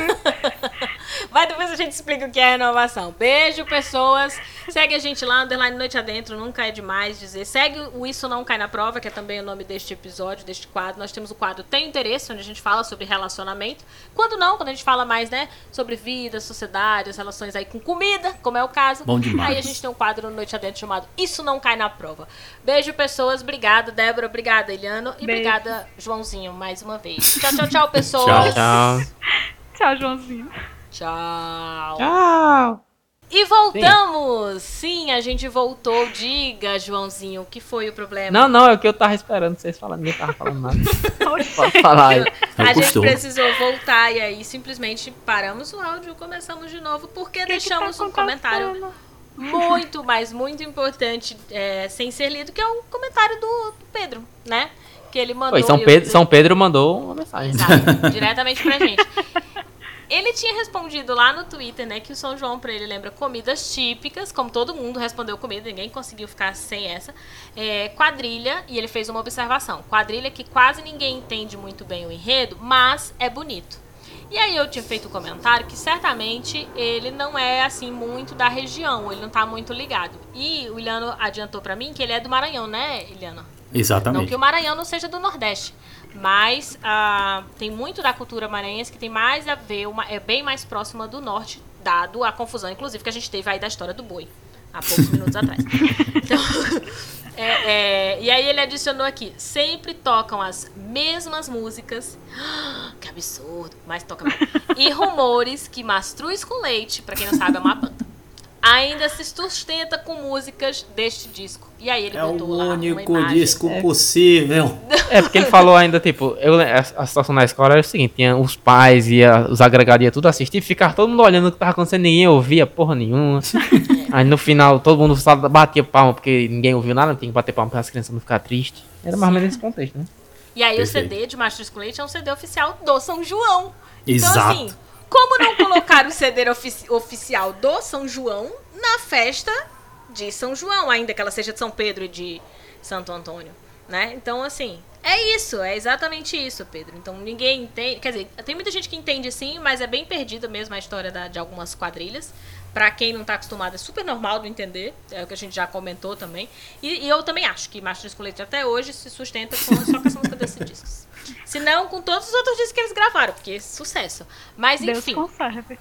Mas depois a gente explica o que é renovação. Beijo, pessoas. Segue a gente lá, underline Noite Adentro, nunca é demais dizer. Segue o Isso Não Cai na Prova, que é também o nome deste episódio, deste quadro. Nós temos o quadro Tem Interesse, onde a gente fala sobre relacionamento. Quando não, quando a gente fala mais, né, sobre vida, sociedade, as relações aí com comida, como é o caso. Bom demais. Aí a gente tem um quadro no Noite Adentro chamado Isso Não Cai na Prova. Beijo, pessoas. Obrigada, Débora. Obrigada, Eliano. E Beijo. obrigada, Joãozinho, mais uma vez. Tchau, tchau, tchau, Tchau. pessoas. Tchau. Tchau, Joãozinho. Tchau. Tchau. E voltamos! Sim. a gente voltou. Diga, Joãozinho, o que foi o problema? Não, não, é o que eu tava esperando vocês falarem. Ninguém tava falando nada. Pode falar aí. a gente Custou. precisou voltar e aí simplesmente paramos o áudio, começamos de novo, porque Que que deixamos tá um comentário muito, mas muito importante, é, sem ser lido, que é o comentário do, do Pedro, né? Que ele mandou. Foi, São e eu- Pedro, São Pedro mandou uma mensagem. Exato, diretamente pra gente. Ele tinha respondido lá no Twitter, né, que o São João pra ele lembra comidas típicas, como todo mundo respondeu comida, ninguém conseguiu ficar sem essa. É, quadrilha, e ele fez uma observação. Quadrilha que quase ninguém entende muito bem o enredo, mas é bonito. E aí eu tinha feito o comentário que certamente ele não é assim muito da região, ele não tá muito ligado. E o Iliano adiantou pra mim que ele é do Maranhão, né, Iliano? Não Exatamente. que o Maranhão não seja do Nordeste, mas ah, tem muito da cultura maranhense que tem mais a ver, uma, é bem mais próxima do Norte, dado a confusão, inclusive, que a gente teve aí da história do boi, há poucos minutos atrás. Então, é, é, e aí ele adicionou aqui, sempre tocam as mesmas músicas, que absurdo, mas toca mesmo. E rumores que Mastruz com Leite, pra quem não sabe, é uma banda. Ainda se sustenta com músicas deste disco. E aí ele É o botou lá uma único imagem. disco possível. É, porque ele falou ainda, tipo, eu, a, a situação na escola era o seguinte, tinha os pais e a- os agregados ia tudo assistir, ficava todo mundo olhando o que tava acontecendo, ninguém ouvia porra nenhuma. Aí no final todo mundo só batia palma porque ninguém ouviu nada, tinha que bater palma para as crianças não ficar tristes. Era mais ou menos nesse contexto, né? E aí Perfeito. o CD de Mastros com Leite é um CD oficial do São João. Exato. Então assim, como não colocar o CD ofici- oficial do São João na festa de São João, ainda que ela seja de São Pedro e de Santo Antônio, né? Então assim, é isso, é exatamente isso, Pedro. Então ninguém entende, quer dizer, tem muita gente que entende sim, mas é bem perdida mesmo a história da- de algumas quadrilhas. Pra quem não tá acostumado, é super normal de entender, é o que a gente já comentou também. E, e eu também acho que Mastros com até hoje se sustenta com, só essa música desses discos. Se não, com todos os outros discos que eles gravaram, porque é sucesso. Mas Deus enfim, conserve.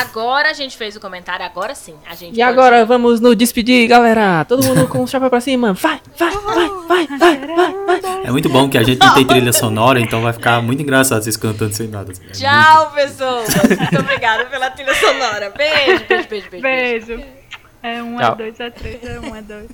Agora a gente fez o comentário, agora sim. A gente E pode- agora vamos nos despedir, galera. Todo mundo com o chapéu pra cima. Vai, vai, vai, vai, vai, vai, vai. É muito bom que a gente não tem trilha sonora, então vai ficar muito engraçado vocês cantando sem nada. É Tchau, pessoas. Muito obrigada pela trilha sonora. Beijo, beijo, beijo, beijo. Beijo. É um, é dois, é três, é um, é dois.